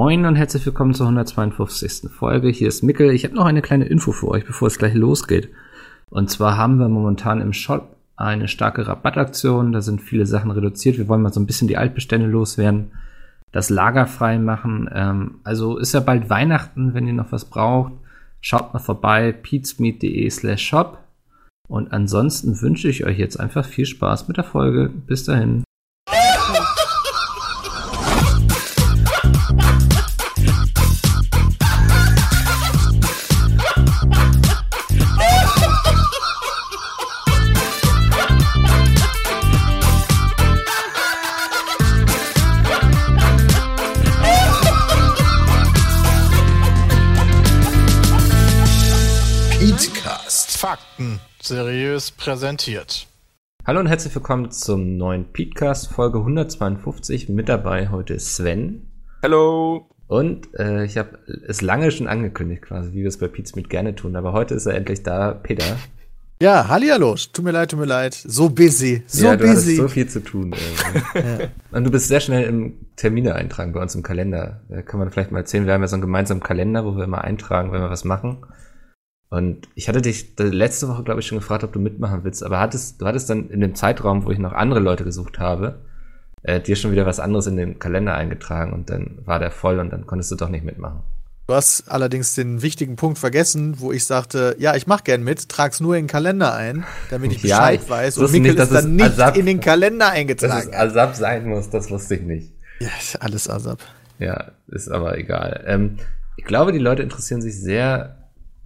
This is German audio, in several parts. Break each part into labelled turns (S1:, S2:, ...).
S1: Moin und herzlich willkommen zur 152. Folge. Hier ist Mickel. Ich habe noch eine kleine Info für euch, bevor es gleich losgeht. Und zwar haben wir momentan im Shop eine starke Rabattaktion. Da sind viele Sachen reduziert. Wir wollen mal so ein bisschen die Altbestände loswerden, das Lager frei machen. Ähm, also ist ja bald Weihnachten, wenn ihr noch was braucht. Schaut mal vorbei, peatsmeet.de slash shop. Und ansonsten wünsche ich euch jetzt einfach viel Spaß mit der Folge. Bis dahin.
S2: Seriös präsentiert.
S1: Hallo und herzlich willkommen zum neuen Podcast Folge 152. Mit dabei heute ist Sven.
S3: Hallo.
S1: Und äh, ich habe es lange schon angekündigt, quasi, wie wir es bei Pizza mit gerne tun. Aber heute ist er endlich da, Peter.
S2: Ja, hallihallo. Tut mir leid, tut mir leid. So busy. So
S1: ja, du
S2: busy.
S1: so viel zu tun. Äh. ja. Und du bist sehr schnell im Termine eintragen bei uns im Kalender. Da kann man vielleicht mal erzählen. Wir haben ja so einen gemeinsamen Kalender, wo wir immer eintragen, wenn wir was machen. Und ich hatte dich letzte Woche, glaube ich, schon gefragt, ob du mitmachen willst, aber hattest, du hattest dann in dem Zeitraum, wo ich noch andere Leute gesucht habe, äh, dir schon wieder was anderes in den Kalender eingetragen und dann war der voll und dann konntest du doch nicht mitmachen.
S2: Du hast allerdings den wichtigen Punkt vergessen, wo ich sagte, ja, ich mach gern mit, trag's nur in den Kalender ein, damit ich Bescheid ja, weiß. Und Mikkel nicht, ist dann nicht Asap, in den Kalender eingetragen.
S1: Dass es ASAP sein muss, das wusste ich nicht.
S2: Ja, alles ASAP.
S1: Ja, ist aber egal. Ähm, ich glaube, die Leute interessieren sich sehr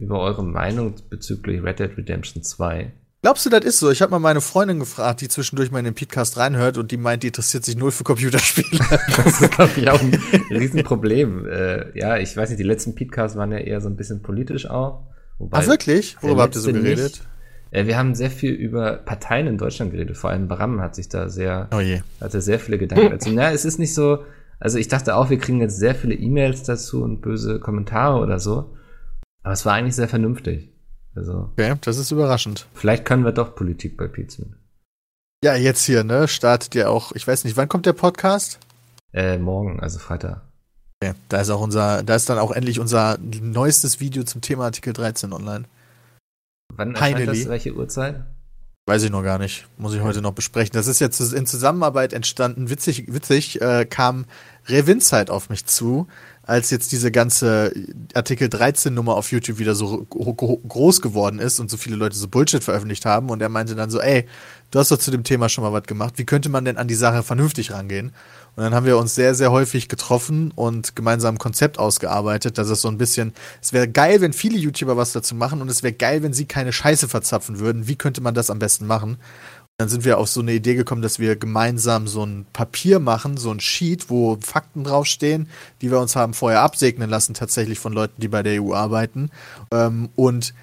S1: über eure Meinung bezüglich Red Dead Redemption 2.
S2: Glaubst du, das ist so? Ich habe mal meine Freundin gefragt, die zwischendurch mal in den Podcast reinhört und die meint, die interessiert sich null für Computerspiele.
S1: das ist, glaube ich, auch ein Riesenproblem. äh, ja, ich weiß nicht, die letzten Podcasts waren ja eher so ein bisschen politisch auch.
S2: Wobei Ach, wirklich? Worüber habt ihr so geredet? Nicht,
S1: äh, wir haben sehr viel über Parteien in Deutschland geredet. Vor allem Bram hat sich da sehr,
S2: oh je.
S1: hatte sehr viele Gedanken dazu. Na, es ist nicht so, also ich dachte auch, wir kriegen jetzt sehr viele E-Mails dazu und böse Kommentare oder so. Aber es war eigentlich sehr vernünftig. Also,
S2: okay, das ist überraschend.
S1: Vielleicht können wir doch Politik bei Pizza.
S2: Ja, jetzt hier, ne? Startet ja auch, ich weiß nicht, wann kommt der Podcast?
S1: Äh, morgen, also Freitag.
S2: Okay, da ist auch unser, da ist dann auch endlich unser neuestes Video zum Thema Artikel 13 online.
S1: Wann erscheint das? Welche Uhrzeit?
S2: Weiß ich noch gar nicht. Muss ich heute noch besprechen. Das ist jetzt in Zusammenarbeit entstanden. Witzig, witzig äh, kam Revinzeit auf mich zu als jetzt diese ganze Artikel 13 Nummer auf YouTube wieder so groß geworden ist und so viele Leute so Bullshit veröffentlicht haben und er meinte dann so, ey, du hast doch zu dem Thema schon mal was gemacht, wie könnte man denn an die Sache vernünftig rangehen? Und dann haben wir uns sehr, sehr häufig getroffen und gemeinsam ein Konzept ausgearbeitet, dass es so ein bisschen, es wäre geil, wenn viele YouTuber was dazu machen und es wäre geil, wenn sie keine Scheiße verzapfen würden. Wie könnte man das am besten machen? Dann sind wir auf so eine Idee gekommen, dass wir gemeinsam so ein Papier machen, so ein Sheet, wo Fakten draufstehen, die wir uns haben vorher absegnen lassen, tatsächlich von Leuten, die bei der EU arbeiten. Ähm, und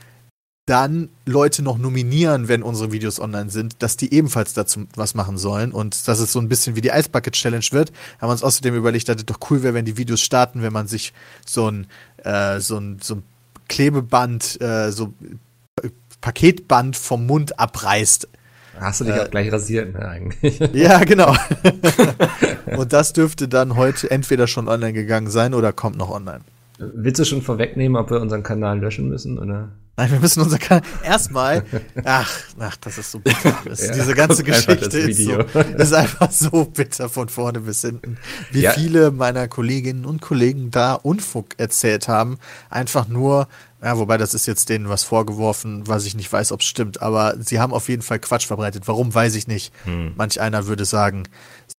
S2: dann Leute noch nominieren, wenn unsere Videos online sind, dass die ebenfalls dazu was machen sollen und dass es so ein bisschen wie die Ice Bucket Challenge wird. Haben wir uns außerdem überlegt, dass es doch cool wäre, wenn die Videos starten, wenn man sich so ein, äh, so ein, so ein Klebeband, äh, so Paketband vom Mund abreißt
S1: Hast du dich äh, auch gleich rasiert, ne, eigentlich?
S2: Ja, genau. und das dürfte dann heute entweder schon online gegangen sein oder kommt noch online.
S1: Willst du schon vorwegnehmen, ob wir unseren Kanal löschen müssen, oder?
S2: Nein, wir müssen unser Kanal erstmal. Ach, ach, das ist so bitter. ja, Diese ganze Geschichte ist, so, ist einfach so bitter von vorne bis hinten. Wie ja. viele meiner Kolleginnen und Kollegen da Unfug erzählt haben, einfach nur, ja, wobei das ist jetzt denen was vorgeworfen, was ich nicht weiß, ob es stimmt, aber sie haben auf jeden Fall Quatsch verbreitet. Warum, weiß ich nicht. Hm. Manch einer würde sagen,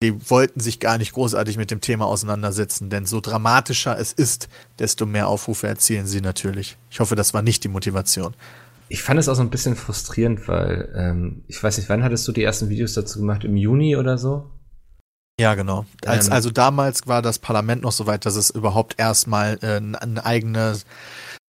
S2: sie wollten sich gar nicht großartig mit dem Thema auseinandersetzen, denn so dramatischer es ist, desto mehr Aufrufe erzielen sie natürlich. Ich hoffe, das war nicht die Motivation.
S1: Ich fand es auch so ein bisschen frustrierend, weil ähm, ich weiß nicht, wann hattest du die ersten Videos dazu gemacht? Im Juni oder so?
S2: Ja, genau. Als, ähm, also damals war das Parlament noch so weit, dass es überhaupt erstmal äh, ein eigenes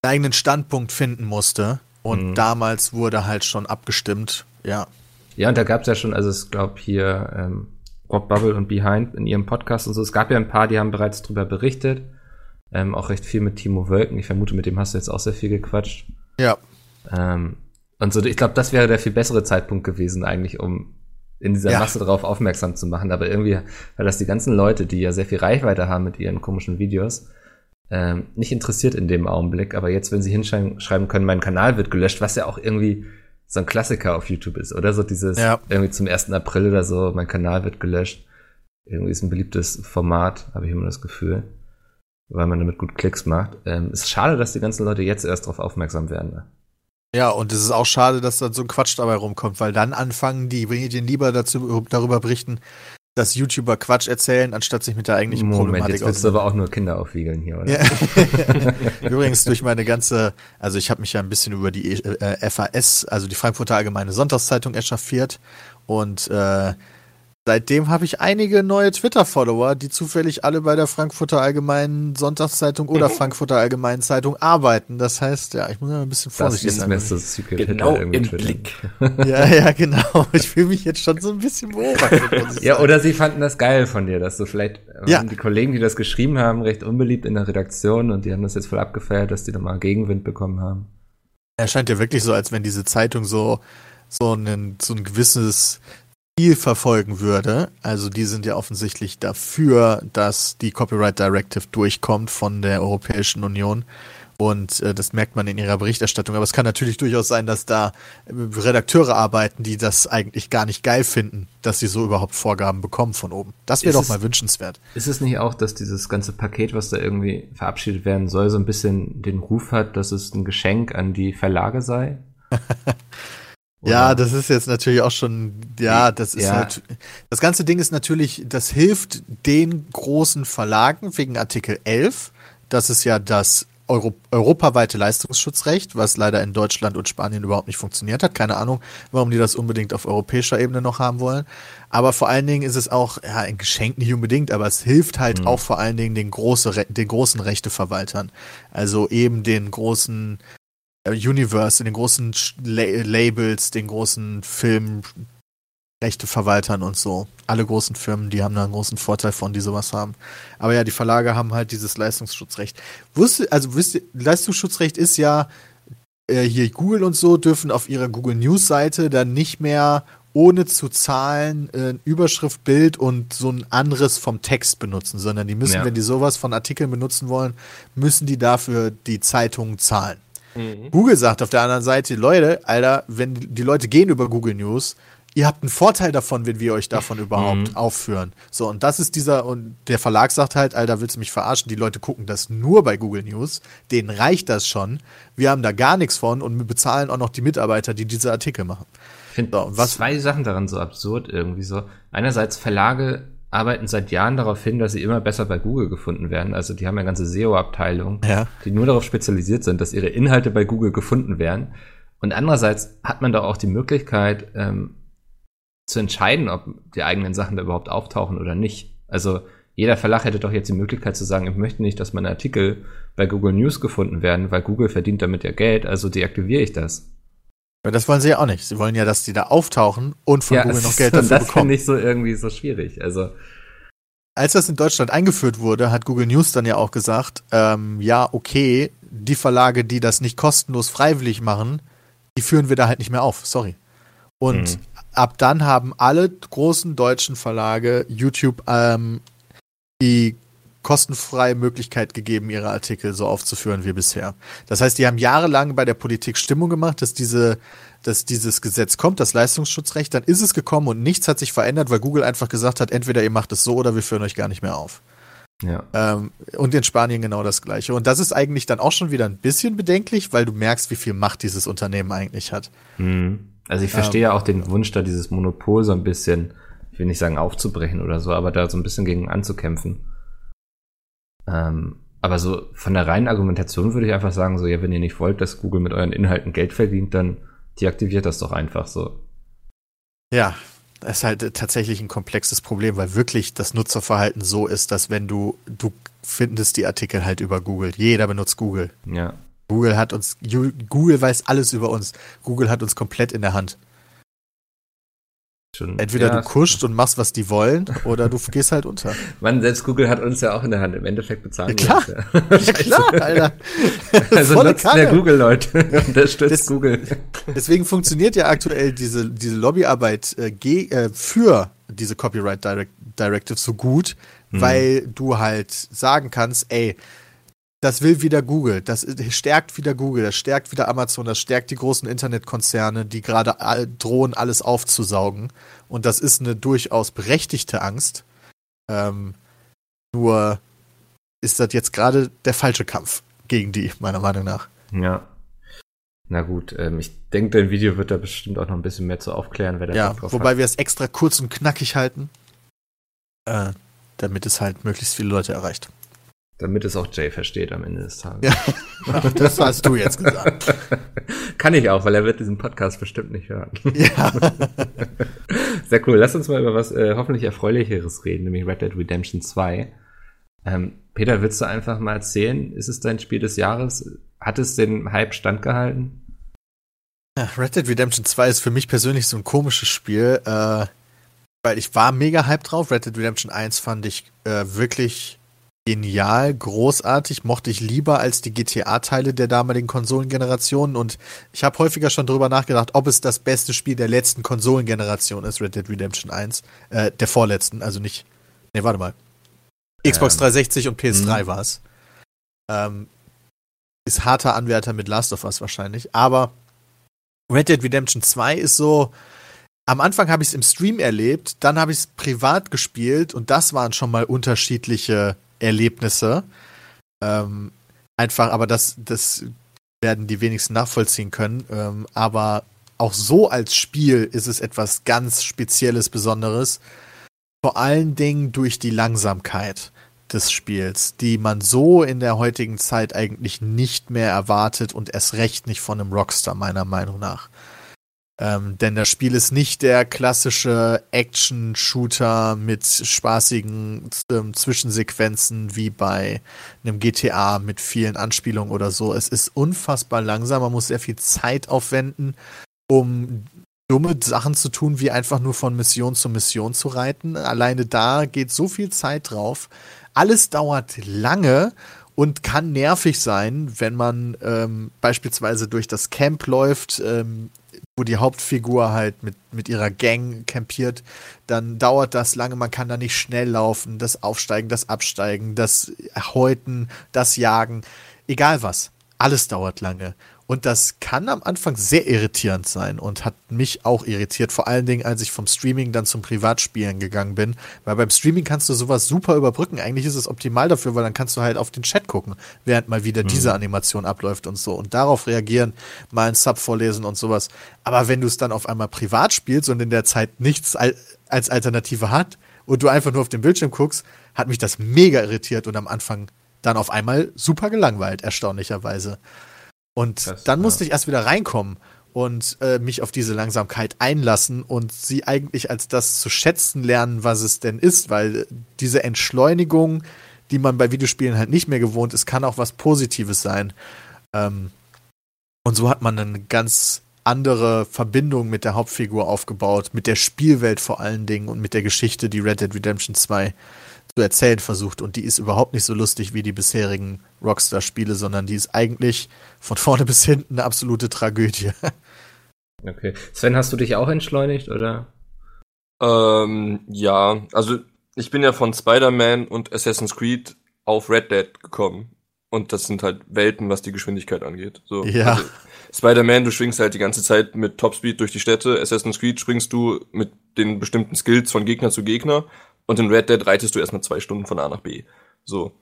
S2: einen eigenen Standpunkt finden musste. Und mhm. damals wurde halt schon abgestimmt, ja.
S1: Ja, und da gab es ja schon, also es glaube hier ähm, Rob Bubble und Behind in ihrem Podcast und so. Es gab ja ein paar, die haben bereits drüber berichtet. Ähm, auch recht viel mit Timo Wölken. Ich vermute, mit dem hast du jetzt auch sehr viel gequatscht.
S2: Ja.
S1: Ähm, und so, ich glaube, das wäre der viel bessere Zeitpunkt gewesen, eigentlich, um in dieser
S2: Ja.
S1: Masse darauf aufmerksam zu machen. Aber irgendwie, weil das die ganzen Leute, die ja sehr viel Reichweite haben mit ihren komischen Videos, ähm, nicht interessiert in dem Augenblick. Aber jetzt, wenn sie hinschreiben schreiben können, mein Kanal wird gelöscht, was ja auch irgendwie so ein Klassiker auf YouTube ist, oder so dieses
S2: Ja.
S1: irgendwie zum 1. April oder so, mein Kanal wird gelöscht. Irgendwie ist ein beliebtes Format, habe ich immer das Gefühl, weil man damit gut Klicks macht. Ähm, ist schade, dass die ganzen Leute jetzt erst darauf aufmerksam werden. Ne?
S2: Ja, und es ist auch schade, dass dann so ein Quatsch dabei rumkommt, weil dann anfangen die Medien lieber dazu, darüber berichten, dass YouTuber Quatsch erzählen, anstatt sich mit der eigentlichen
S1: Moment,
S2: Problematik
S1: jetzt willst du aber auch nur Kinder aufwiegeln hier, oder?
S2: Ja. Übrigens durch meine ganze, also ich habe mich ja ein bisschen über die äh, FAS, also die Frankfurter Allgemeine Sonntagszeitung echauffiert und äh, seitdem habe ich einige neue Twitter-Follower, die zufällig alle bei der Frankfurter Allgemeinen Sonntagszeitung oder Frankfurter Allgemeinen Zeitung arbeiten. Das heißt, ja, ich muss ja ein bisschen
S1: Das
S2: vorsichtig
S1: ist
S2: sein.
S1: mir so Secret
S3: Genau im. Blick.
S2: Ja, ja, genau. Ich fühle mich jetzt schon so ein bisschen beobachtet.
S1: Ja, oder sie fanden das geil von dir, dass du vielleicht äh,
S2: Ja.
S1: die Kollegen, die das geschrieben haben, recht unbeliebt in der Redaktion und die haben das jetzt voll abgefeiert, dass die da mal Gegenwind bekommen haben.
S2: Er scheint ja wirklich so, als wenn diese Zeitung so, so, ein, so ein gewisses Ziel verfolgen würde. Also die sind ja offensichtlich dafür, dass die Copyright Directive durchkommt von der Europäischen Union. Und äh, das merkt man in ihrer Berichterstattung. Aber es kann natürlich durchaus sein, dass da äh, Redakteure arbeiten, die das eigentlich gar nicht geil finden, dass sie so überhaupt Vorgaben bekommen von oben. Das wäre doch
S1: es-
S2: mal wünschenswert.
S1: Ist es nicht auch, dass dieses ganze Paket, was da irgendwie verabschiedet werden soll, so ein bisschen den Ruf hat, dass es ein Geschenk an die Verlage sei?
S2: Ja, das ist jetzt natürlich auch schon, ja, das ist
S1: Ja.
S2: das ganze Ding ist natürlich, das hilft den großen Verlagen wegen Artikel 11. Das ist ja das Euro europaweite Leistungsschutzrecht, was leider in Deutschland und Spanien überhaupt nicht funktioniert hat. Keine Ahnung, warum die das unbedingt auf europäischer Ebene noch haben wollen. Aber vor allen Dingen ist es auch, ja, ein Geschenk nicht unbedingt, aber es hilft halt auch vor allen Dingen den, große, den großen Rechteverwaltern. Also eben den großen äh, Universe, den großen Labels, den großen Filmrechteverwaltern und so. Alle großen Firmen, die haben da einen großen Vorteil von, die sowas haben. Aber ja, die Verlage haben halt dieses Leistungsschutzrecht. Wusste, also wisst ihr, Leistungsschutzrecht ist ja, äh, hier Google und so dürfen auf ihrer Google News Seite dann nicht mehr ohne zu zahlen äh, Überschrift, Bild und so ein anderes vom Text benutzen, sondern die müssen,
S1: Ja.
S2: wenn die sowas von Artikeln benutzen wollen, müssen die dafür die Zeitungen zahlen. Google sagt auf der anderen Seite, Leute, Alter, wenn die Leute gehen über Google News, ihr habt einen Vorteil davon, wenn wir euch davon überhaupt aufführen. So, und das ist dieser, und der Verlag sagt halt, Alter, willst du mich verarschen? Die Leute gucken das nur bei Google News, denen reicht das schon. Wir haben da gar nichts von und wir bezahlen auch noch die Mitarbeiter, die diese Artikel machen.
S1: Ich finde
S2: So,
S1: zwei Sachen daran so absurd irgendwie so. Einerseits Verlage arbeiten seit Jahren darauf hin, dass sie immer besser bei Google gefunden werden. Also die haben ja ganze SEO-Abteilungen,
S2: Ja.
S1: die nur darauf spezialisiert sind, dass ihre Inhalte bei Google gefunden werden. Und andererseits hat man da auch die Möglichkeit ähm, zu entscheiden, ob die eigenen Sachen da überhaupt auftauchen oder nicht. Also jeder Verlag hätte doch jetzt die Möglichkeit zu sagen, ich möchte nicht, dass meine Artikel bei Google News gefunden werden, weil Google verdient damit ja Geld, also deaktiviere ich das.
S2: Aber das wollen sie ja auch nicht. Sie wollen ja, dass die da auftauchen und von Google
S1: es
S2: noch Geld dafür
S1: das
S2: bekommen.
S1: finde ich so irgendwie so schwierig. Also
S2: Als das in Deutschland eingeführt wurde, hat Google News dann ja auch gesagt, ähm, ja, okay, die Verlage, die das nicht kostenlos freiwillig machen, die führen wir da halt nicht mehr auf. Sorry. Und
S1: Mhm.
S2: ab dann haben alle großen deutschen Verlage YouTube ähm, die kostenfreie Möglichkeit gegeben, ihre Artikel so aufzuführen wie bisher. Das heißt, die haben jahrelang bei der Politik Stimmung gemacht, dass diese, dass dieses Gesetz kommt, das Leistungsschutzrecht, dann ist es gekommen und nichts hat sich verändert, weil Google einfach gesagt hat, entweder ihr macht es so oder wir führen euch gar nicht mehr auf.
S1: ja.
S2: Ähm, und in Spanien genau das gleiche. Und das ist eigentlich dann auch schon wieder ein bisschen bedenklich, weil du merkst, wie viel Macht dieses Unternehmen eigentlich hat.
S1: Mhm. Also ich verstehe ja auch den Wunsch, da dieses Monopol so ein bisschen, ich will nicht sagen aufzubrechen oder so, aber da so ein bisschen gegen anzukämpfen. Ähm, aber so von der reinen Argumentation würde ich einfach sagen, so, ja, wenn ihr nicht wollt, dass Google mit euren Inhalten Geld verdient, dann deaktiviert das doch einfach so.
S2: Ja, das ist halt tatsächlich ein komplexes Problem, weil wirklich das Nutzerverhalten so ist, dass wenn du, du findest die Artikel halt über Google. Jeder benutzt Google.
S1: Ja.
S2: Google hat uns, Google weiß alles über uns. Google hat uns komplett in der Hand.
S1: Schon.
S2: Entweder
S1: ja,
S2: du kuscht und machst, was die wollen, oder du gehst halt unter.
S1: Mann, selbst Google hat uns ja auch in der Hand. Im Endeffekt bezahlen
S2: ja, klar.
S1: wir uns,
S2: ja. klar, Alter.
S1: Also
S2: Volle
S1: nutzt
S2: Kanne.
S1: Google, Leute. Unterstützt
S2: Das-
S1: Google.
S2: Deswegen funktioniert ja aktuell diese, diese Lobbyarbeit äh, ge äh, für diese Copyright Direct Directive so gut, weil du halt sagen kannst, ey, das will wieder Google, das stärkt wieder Google, das stärkt wieder Amazon, das stärkt die großen Internetkonzerne, die gerade drohen, alles aufzusaugen. Und das ist eine durchaus berechtigte Angst. Ähm, nur ist das jetzt gerade der falsche Kampf gegen die, meiner Meinung nach.
S1: Ja. Na gut, ähm, ich denke, dein Video wird da bestimmt auch noch ein bisschen mehr zu aufklären, wer da
S2: Ja,
S1: drauf
S2: wobei
S1: hat.
S2: wir es extra kurz und knackig halten, äh, damit es halt möglichst viele Leute erreicht.
S1: Damit es auch Jay versteht am Ende des Tages.
S2: Ja. Das hast du jetzt gesagt.
S1: Kann ich auch, weil er wird diesen Podcast bestimmt nicht hören.
S2: ja.
S1: Sehr cool. Lass uns mal über was äh, hoffentlich Erfreulicheres reden, nämlich Red Dead Redemption 2. Ähm, Peter, willst du einfach mal erzählen? Ist es dein Spiel des Jahres? Hat es den Hype standgehalten?
S2: Ja, Red Dead Redemption 2 ist für mich persönlich so ein komisches Spiel, äh, weil ich war mega hyped drauf. Red Dead Redemption 1 fand ich äh, wirklich genial, großartig, mochte ich lieber als die GTA-Teile der damaligen Konsolengenerationen und ich habe häufiger schon drüber nachgedacht, ob es das beste Spiel der letzten Konsolengeneration ist, Red Dead Redemption 1, äh, der vorletzten, also nicht, nee, warte mal, Xbox
S1: Ähm,
S2: 360 und PS3
S1: mhm.
S2: war es. Ähm, ist harter Anwärter mit Last of Us wahrscheinlich, aber Red Dead Redemption 2 ist so, am Anfang habe ich es im Stream erlebt, dann habe ich es privat gespielt und das waren schon mal unterschiedliche Erlebnisse. Ähm, einfach, aber das, das werden die wenigsten nachvollziehen können. Ähm, aber auch so als Spiel ist es etwas ganz Spezielles, Besonderes. Vor allen Dingen durch die Langsamkeit des Spiels, die man so in der heutigen Zeit eigentlich nicht mehr erwartet und erst recht nicht von einem Rockstar, meiner Meinung nach. Ähm, denn das Spiel ist nicht der klassische Action-Shooter mit spaßigen ähm, Zwischensequenzen wie bei einem GTA mit vielen Anspielungen oder so. Es ist unfassbar langsam, man muss sehr viel Zeit aufwenden, um dumme Sachen zu tun, wie einfach nur von Mission zu Mission zu reiten. Alleine da geht so viel Zeit drauf. Alles dauert lange und kann nervig sein, wenn man ähm, beispielsweise durch das Camp läuft, ähm, wo die Hauptfigur halt mit, mit ihrer Gang campiert, dann dauert das lange, man kann da nicht schnell laufen, das Aufsteigen, das Absteigen, das Häuten, das Jagen, egal was, alles dauert lange. Und das kann am Anfang sehr irritierend sein und hat mich auch irritiert, vor allen Dingen, als ich vom Streaming dann zum Privatspielen gegangen bin. Weil beim Streaming kannst du sowas super überbrücken. Eigentlich ist es optimal dafür, weil dann kannst du halt auf den Chat gucken, während mal wieder diese Animation abläuft und so. Und darauf reagieren, mal ein Sub vorlesen und sowas. Aber wenn du es dann auf einmal privat spielst und in der Zeit nichts al- als Alternative hat und du einfach nur auf den Bildschirm guckst, hat mich das mega irritiert und am Anfang dann auf einmal super gelangweilt, erstaunlicherweise. Und
S1: Krass,
S2: dann
S1: ja.
S2: musste ich erst wieder reinkommen und äh, mich auf diese Langsamkeit einlassen und sie eigentlich als das zu schätzen lernen, was es denn ist, weil diese Entschleunigung, die man bei Videospielen halt nicht mehr gewohnt ist, kann auch was Positives sein. Ähm, und so hat man eine ganz andere Verbindung mit der Hauptfigur aufgebaut, mit der Spielwelt vor allen Dingen und mit der Geschichte, die Red Dead Redemption 2 zu erzählen versucht. Und die ist überhaupt nicht so lustig wie die bisherigen Rockstar-Spiele, sondern die ist eigentlich von vorne bis hinten eine absolute Tragödie.
S1: Okay. Sven, hast du dich auch entschleunigt, oder?
S3: Ähm, ja, also ich bin ja von Spider-Man und Assassin's Creed auf Red Dead gekommen. Und das sind halt Welten, was die Geschwindigkeit angeht. So,
S2: Ja.
S3: Also, Spider-Man, du schwingst halt die ganze Zeit mit Topspeed durch die Städte. Assassin's Creed springst du mit den bestimmten Skills von Gegner zu Gegner. Und in Red Dead reitest du erstmal zwei Stunden von A nach B. So.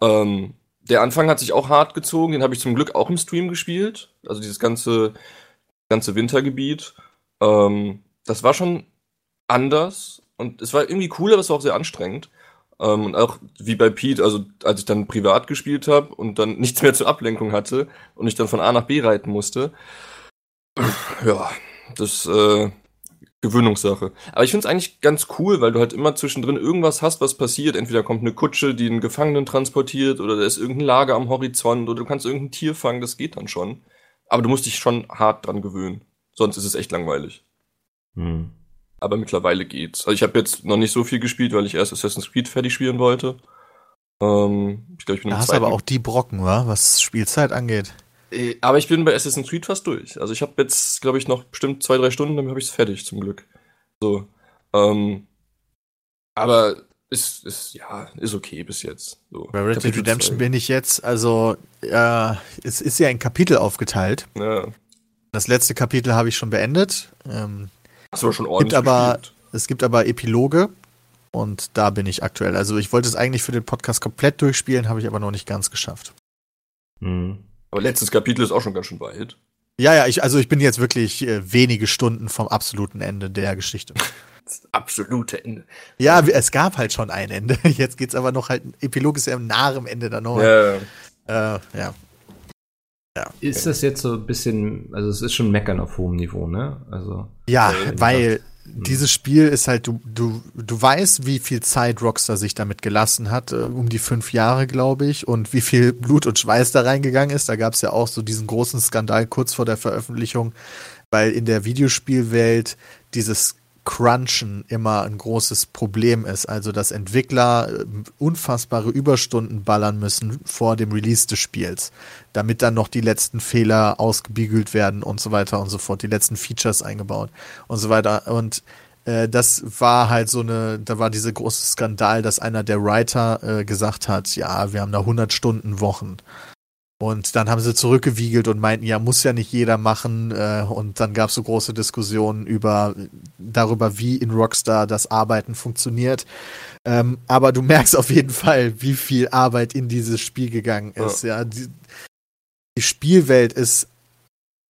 S3: Ähm, der Anfang hat sich auch hart gezogen. Den habe ich zum Glück auch im Stream gespielt. Also dieses ganze, ganze Wintergebiet. Ähm, das war schon anders und es war irgendwie cool, aber es war auch sehr anstrengend. Ähm, und auch wie bei Pete, also als ich dann privat gespielt habe und dann nichts mehr zur Ablenkung hatte und ich dann von A nach B reiten musste, ja, das äh, Gewöhnungssache. Aber ich finde es eigentlich ganz cool, weil du halt immer zwischendrin irgendwas hast, was passiert. Entweder kommt eine Kutsche, die einen Gefangenen transportiert, oder da ist irgendein Lager am Horizont, oder du kannst irgendein Tier fangen, das geht dann schon. Aber du musst dich schon hart dran gewöhnen. Sonst ist es echt langweilig.
S1: Hm.
S3: Aber mittlerweile geht's. Also ich habe jetzt noch nicht so viel gespielt, weil ich erst Assassin's Creed fertig spielen wollte. Ähm, ich glaube, ich bin
S2: Da hast aber auch die Brocken, wa? was Spielzeit angeht.
S3: Äh, Aber ich bin bei Assassin's Creed fast durch. Also ich habe jetzt, glaube ich, noch bestimmt zwei, drei Stunden, dann habe ich es fertig, zum Glück. So. Ähm, aber ist, ist, ja, ist okay bis jetzt. So.
S2: Bei Red Dead Redemption
S3: zwei.
S2: bin ich jetzt, also äh, es ist ja in Kapitel aufgeteilt.
S3: Ja.
S2: Das letzte Kapitel habe ich schon beendet. Ähm,
S3: Hast du aber schon ordentlich
S2: gibt aber,
S3: gespielt.
S2: es gibt aber Epiloge und da bin ich aktuell. Also ich wollte es eigentlich für den Podcast komplett durchspielen, habe ich aber noch nicht ganz geschafft.
S1: Mhm.
S3: Aber letztes Kapitel ist auch schon ganz schön weit.
S2: Ja, ja, ich, also ich bin jetzt wirklich äh, wenige Stunden vom absoluten Ende der Geschichte.
S3: Das absolute Ende.
S2: Ja, es gab halt schon ein Ende. Jetzt geht's aber noch halt, Epilog ist ja nahe am Ende dann noch.
S3: Ja,
S2: Äh, ja.
S1: Ist das jetzt so ein bisschen, also es ist schon Meckern auf hohem Niveau, ne? Also,
S2: Ja,
S3: Ja,
S2: weil dieses Spiel ist halt, du, du, du weißt, wie viel Zeit Rockstar sich damit gelassen hat, äh, um die fünf Jahre, glaube ich, und wie viel Blut und Schweiß da reingegangen ist. Da gab es ja auch so diesen großen Skandal kurz vor der Veröffentlichung, weil in der Videospielwelt dieses Crunchen immer ein großes Problem ist. Also, dass Entwickler äh, unfassbare Überstunden ballern müssen vor dem Release des Spiels, damit dann noch die letzten Fehler ausgebiegelt werden und so weiter und so fort, die letzten Features eingebaut und so weiter. Und äh, das war halt so eine, da war dieser große Skandal, dass einer der Writer äh, gesagt hat, ja, wir haben da 100 Stunden Wochen. Und dann haben sie zurückgewiegelt und meinten, ja, muss ja nicht jeder machen. Äh, und dann gab es so große Diskussionen über darüber, wie in Rockstar das Arbeiten funktioniert. Ähm, aber du merkst auf jeden Fall, wie viel Arbeit in dieses Spiel gegangen ist. Ja, die, die Spielwelt ist,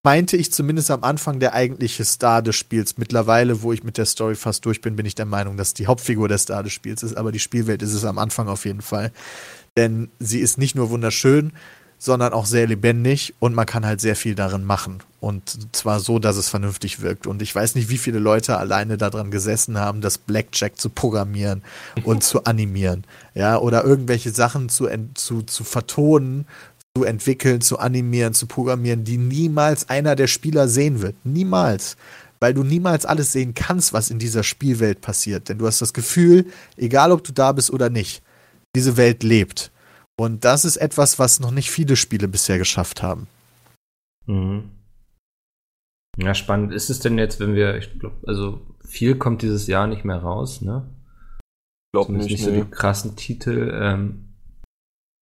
S2: meinte ich zumindest am Anfang, der eigentliche Star des Spiels. Mittlerweile, wo ich mit der Story fast durch bin, bin ich der Meinung, dass die Hauptfigur der Star des Spiels ist. Aber die Spielwelt ist es am Anfang auf jeden Fall. Denn sie ist nicht nur wunderschön, sondern auch sehr lebendig und man kann halt sehr viel darin machen. Und zwar so, dass es vernünftig wirkt. Und ich weiß nicht, wie viele Leute alleine daran gesessen haben, das Blackjack zu programmieren und zu animieren. Ja, oder irgendwelche Sachen zu, zu, zu vertonen, zu entwickeln, zu animieren, zu programmieren, die niemals einer der Spieler sehen wird. Niemals. Weil du niemals alles sehen kannst, was in dieser Spielwelt passiert. Denn du hast das Gefühl, egal ob du da bist oder nicht, diese Welt lebt. Und das ist etwas, was noch nicht viele Spiele bisher geschafft haben.
S1: mhm. Ja, spannend. Ist es denn jetzt, wenn wir, ich glaube, also viel kommt dieses Jahr nicht mehr raus, ne?
S3: glaub
S1: Zumindest
S3: nicht.
S1: nicht so die krassen Titel. Ähm,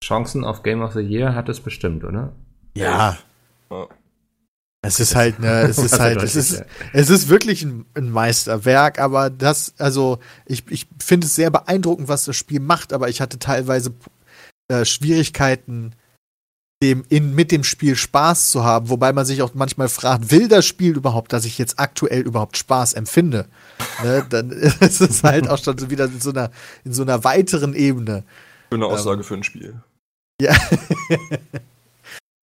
S1: Chancen auf Game of the Year hat es bestimmt, oder?
S2: Ja.
S3: Ja.
S2: Es ist halt, ne, es ist
S1: Also
S2: halt, es ist, es ist wirklich ein, ein Meisterwerk, aber das, also, ich, ich finde es sehr beeindruckend, was das Spiel macht, aber ich hatte teilweise äh, Schwierigkeiten, dem, in, mit dem Spiel Spaß zu haben, wobei man sich auch manchmal fragt, will das Spiel überhaupt, dass ich jetzt aktuell überhaupt Spaß empfinde? ne, dann ist es halt auch schon so wieder in so einer, in so einer weiteren Ebene.
S3: Schöne
S2: Ähm,
S3: Aussage für ein Spiel.
S2: Ja.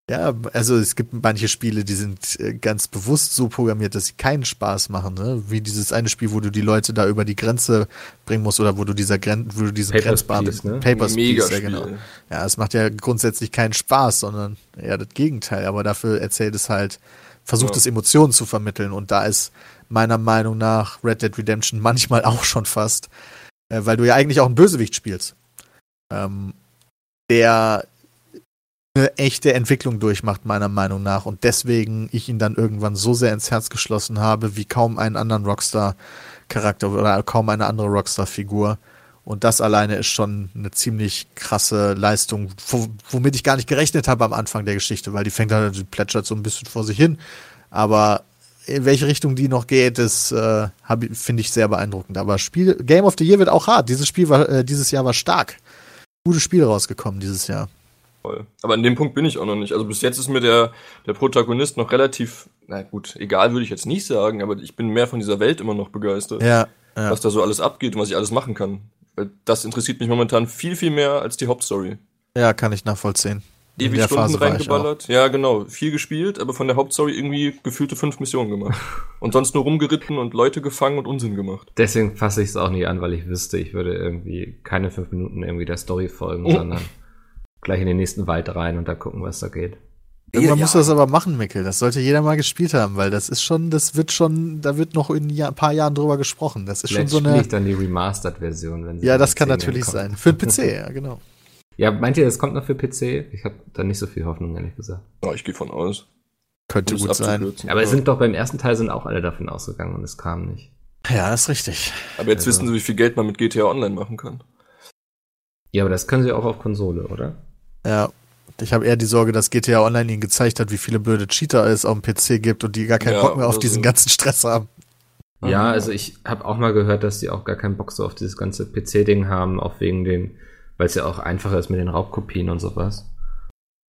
S2: ja, also es gibt manche Spiele, die sind äh, ganz bewusst so programmiert, dass sie keinen Spaß machen, ne? Wie dieses eine Spiel, wo du die Leute da über die Grenze bringen musst oder wo du dieser Gren wo du diesen
S1: Papers,
S2: Grenzbahn
S1: Please, ne?
S2: Papers,
S3: Mega
S2: Please, ja, genau. Ja, es macht ja grundsätzlich keinen Spaß, sondern eher das Gegenteil. Aber dafür erzählt es halt, versucht
S3: Ja.
S2: es Emotionen zu vermitteln. Und da ist meiner Meinung nach Red Dead Redemption manchmal auch schon fast, äh, weil du ja eigentlich auch einen Bösewicht spielst, ähm, der eine echte Entwicklung durchmacht, meiner Meinung nach. Und deswegen ich ihn dann irgendwann so sehr ins Herz geschlossen habe, wie kaum einen anderen Rockstar-Charakter oder kaum eine andere Rockstar-Figur. Und das alleine ist schon eine ziemlich krasse Leistung, wo, womit ich gar nicht gerechnet habe am Anfang der Geschichte, weil die fängt halt, die plätschert so ein bisschen vor sich hin. Aber in welche Richtung die noch geht, das äh, finde ich sehr beeindruckend. Aber Spiel, Game of the Year wird auch hart. Dieses Spiel war, äh, dieses Jahr war stark. Gute Spiele rausgekommen dieses Jahr.
S3: Voll. Aber an dem Punkt bin ich auch noch nicht. Also bis jetzt ist mir der, der Protagonist noch relativ, na gut, egal würde ich jetzt nicht sagen, aber ich bin mehr von dieser Welt immer noch begeistert.
S2: Ja, ja.
S3: Was da so alles abgeht und was ich alles machen kann. Weil das interessiert mich momentan viel, viel mehr als die Hauptstory.
S2: ja, kann ich nachvollziehen.
S3: Ewig Stunden
S2: Phase
S3: reingeballert. Ja, genau. Viel gespielt, aber von der Hauptstory irgendwie gefühlte fünf Missionen gemacht. und sonst nur rumgeritten und Leute gefangen und Unsinn gemacht.
S1: Deswegen fasse ich es auch nicht an, weil ich wüsste, ich würde irgendwie keine fünf Minuten irgendwie der Story folgen,
S3: Oh.
S1: sondern gleich in den nächsten Wald rein und da gucken, was da geht.
S2: Irgendwann
S3: Ja.
S2: musst du das aber machen, Mickel. Das sollte jeder mal gespielt haben, weil das ist schon, das wird schon, da wird noch in ein paar Jahren drüber gesprochen. Das ist schon
S1: Vielleicht
S2: so
S1: spiele
S2: eine.
S1: ich dann die Remastered-Version, wenn sie
S2: Ja, das kann
S1: 10
S2: natürlich
S1: kommt.
S2: sein. Für den PC, ja, genau.
S1: Ja, meint ihr, das kommt noch für PC? Ich habe da nicht so viel Hoffnung, ehrlich gesagt.
S3: Ja, ich gehe von aus.
S2: Könnte gut sein.
S1: Aber es sind doch beim ersten Teil sind auch alle davon ausgegangen und es kam nicht.
S2: Ja, das ist richtig.
S3: Aber jetzt
S1: Also-
S3: wissen sie, wie viel Geld man mit GTA Online machen kann.
S1: Ja, aber das können sie auch auf Konsole, oder?
S2: Ja. Ich habe eher die Sorge, dass GTA Online ihnen gezeigt hat, wie viele blöde Cheater es auf dem PC gibt und die gar keinen
S3: Ja,
S2: Bock mehr auf
S3: oder
S2: diesen ganzen Stress haben.
S1: Ja,
S3: Mhm.
S1: also ich habe auch mal gehört, dass die auch gar keinen Bock so auf dieses ganze PC-Ding haben, auch wegen den, weil es ja auch einfacher ist mit den Raubkopien und sowas.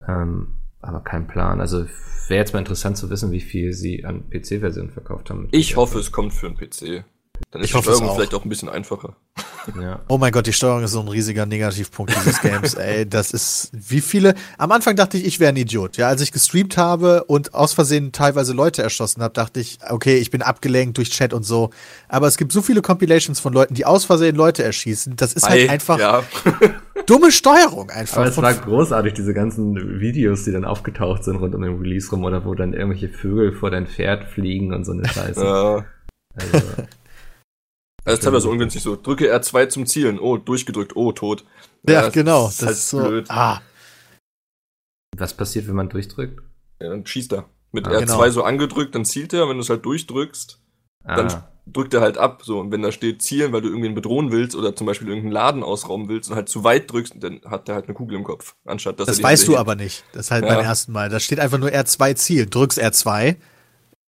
S1: Ähm, aber kein Plan. Also wäre jetzt mal interessant zu wissen, wie viel sie an PC-Versionen verkauft haben.
S3: Ich hoffe, es kommt für einen PC. Dann ist
S2: Ich
S3: die
S2: hoffe es
S3: Steuerung
S2: auch.
S3: vielleicht auch ein bisschen einfacher.
S1: Ja.
S2: Oh mein Gott, die Steuerung ist so ein riesiger Negativpunkt dieses Games. Ey, das ist wie viele. Am Anfang dachte ich, ich wäre ein Idiot. Ja, als ich gestreamt habe und aus Versehen teilweise Leute erschossen habe, dachte ich, okay, ich bin abgelenkt durch Chat und so. Aber es gibt so viele Compilations von Leuten, die aus Versehen Leute erschießen. Das ist halt
S3: Ei,
S2: einfach
S3: Ja.
S2: dumme Steuerung einfach.
S1: Aber es war großartig, diese ganzen Videos, die dann aufgetaucht sind rund um den Release rum oder wo dann irgendwelche Vögel vor dein Pferd fliegen und so eine Scheiße.
S3: ja.
S1: Also,
S3: Das ist teilweise ungünstig so. Drücke R2 zum Zielen. Oh, durchgedrückt. Oh, tot.
S2: ja,
S3: das
S2: genau.
S3: ist
S2: Das
S3: halt
S2: ist so.
S3: blöd.
S2: Ah,
S1: was passiert, wenn man durchdrückt?
S3: Ja, dann schießt er. Mit
S1: Ah,
S3: R2
S2: genau.
S3: so angedrückt, dann zielt er. Wenn du es halt durchdrückst, dann
S1: Ah,
S3: drückt er halt ab. So, und wenn da steht zielen, weil du irgendwen bedrohen willst oder zum Beispiel irgendeinen Laden ausrauben willst und halt zu weit drückst, dann hat der halt eine Kugel im Kopf. Anstatt dass
S2: das
S3: er
S2: weißt du aber nicht. Das ist halt
S3: Ja.
S2: beim ersten Mal. Da steht einfach nur R2 Ziel. Drückst R2,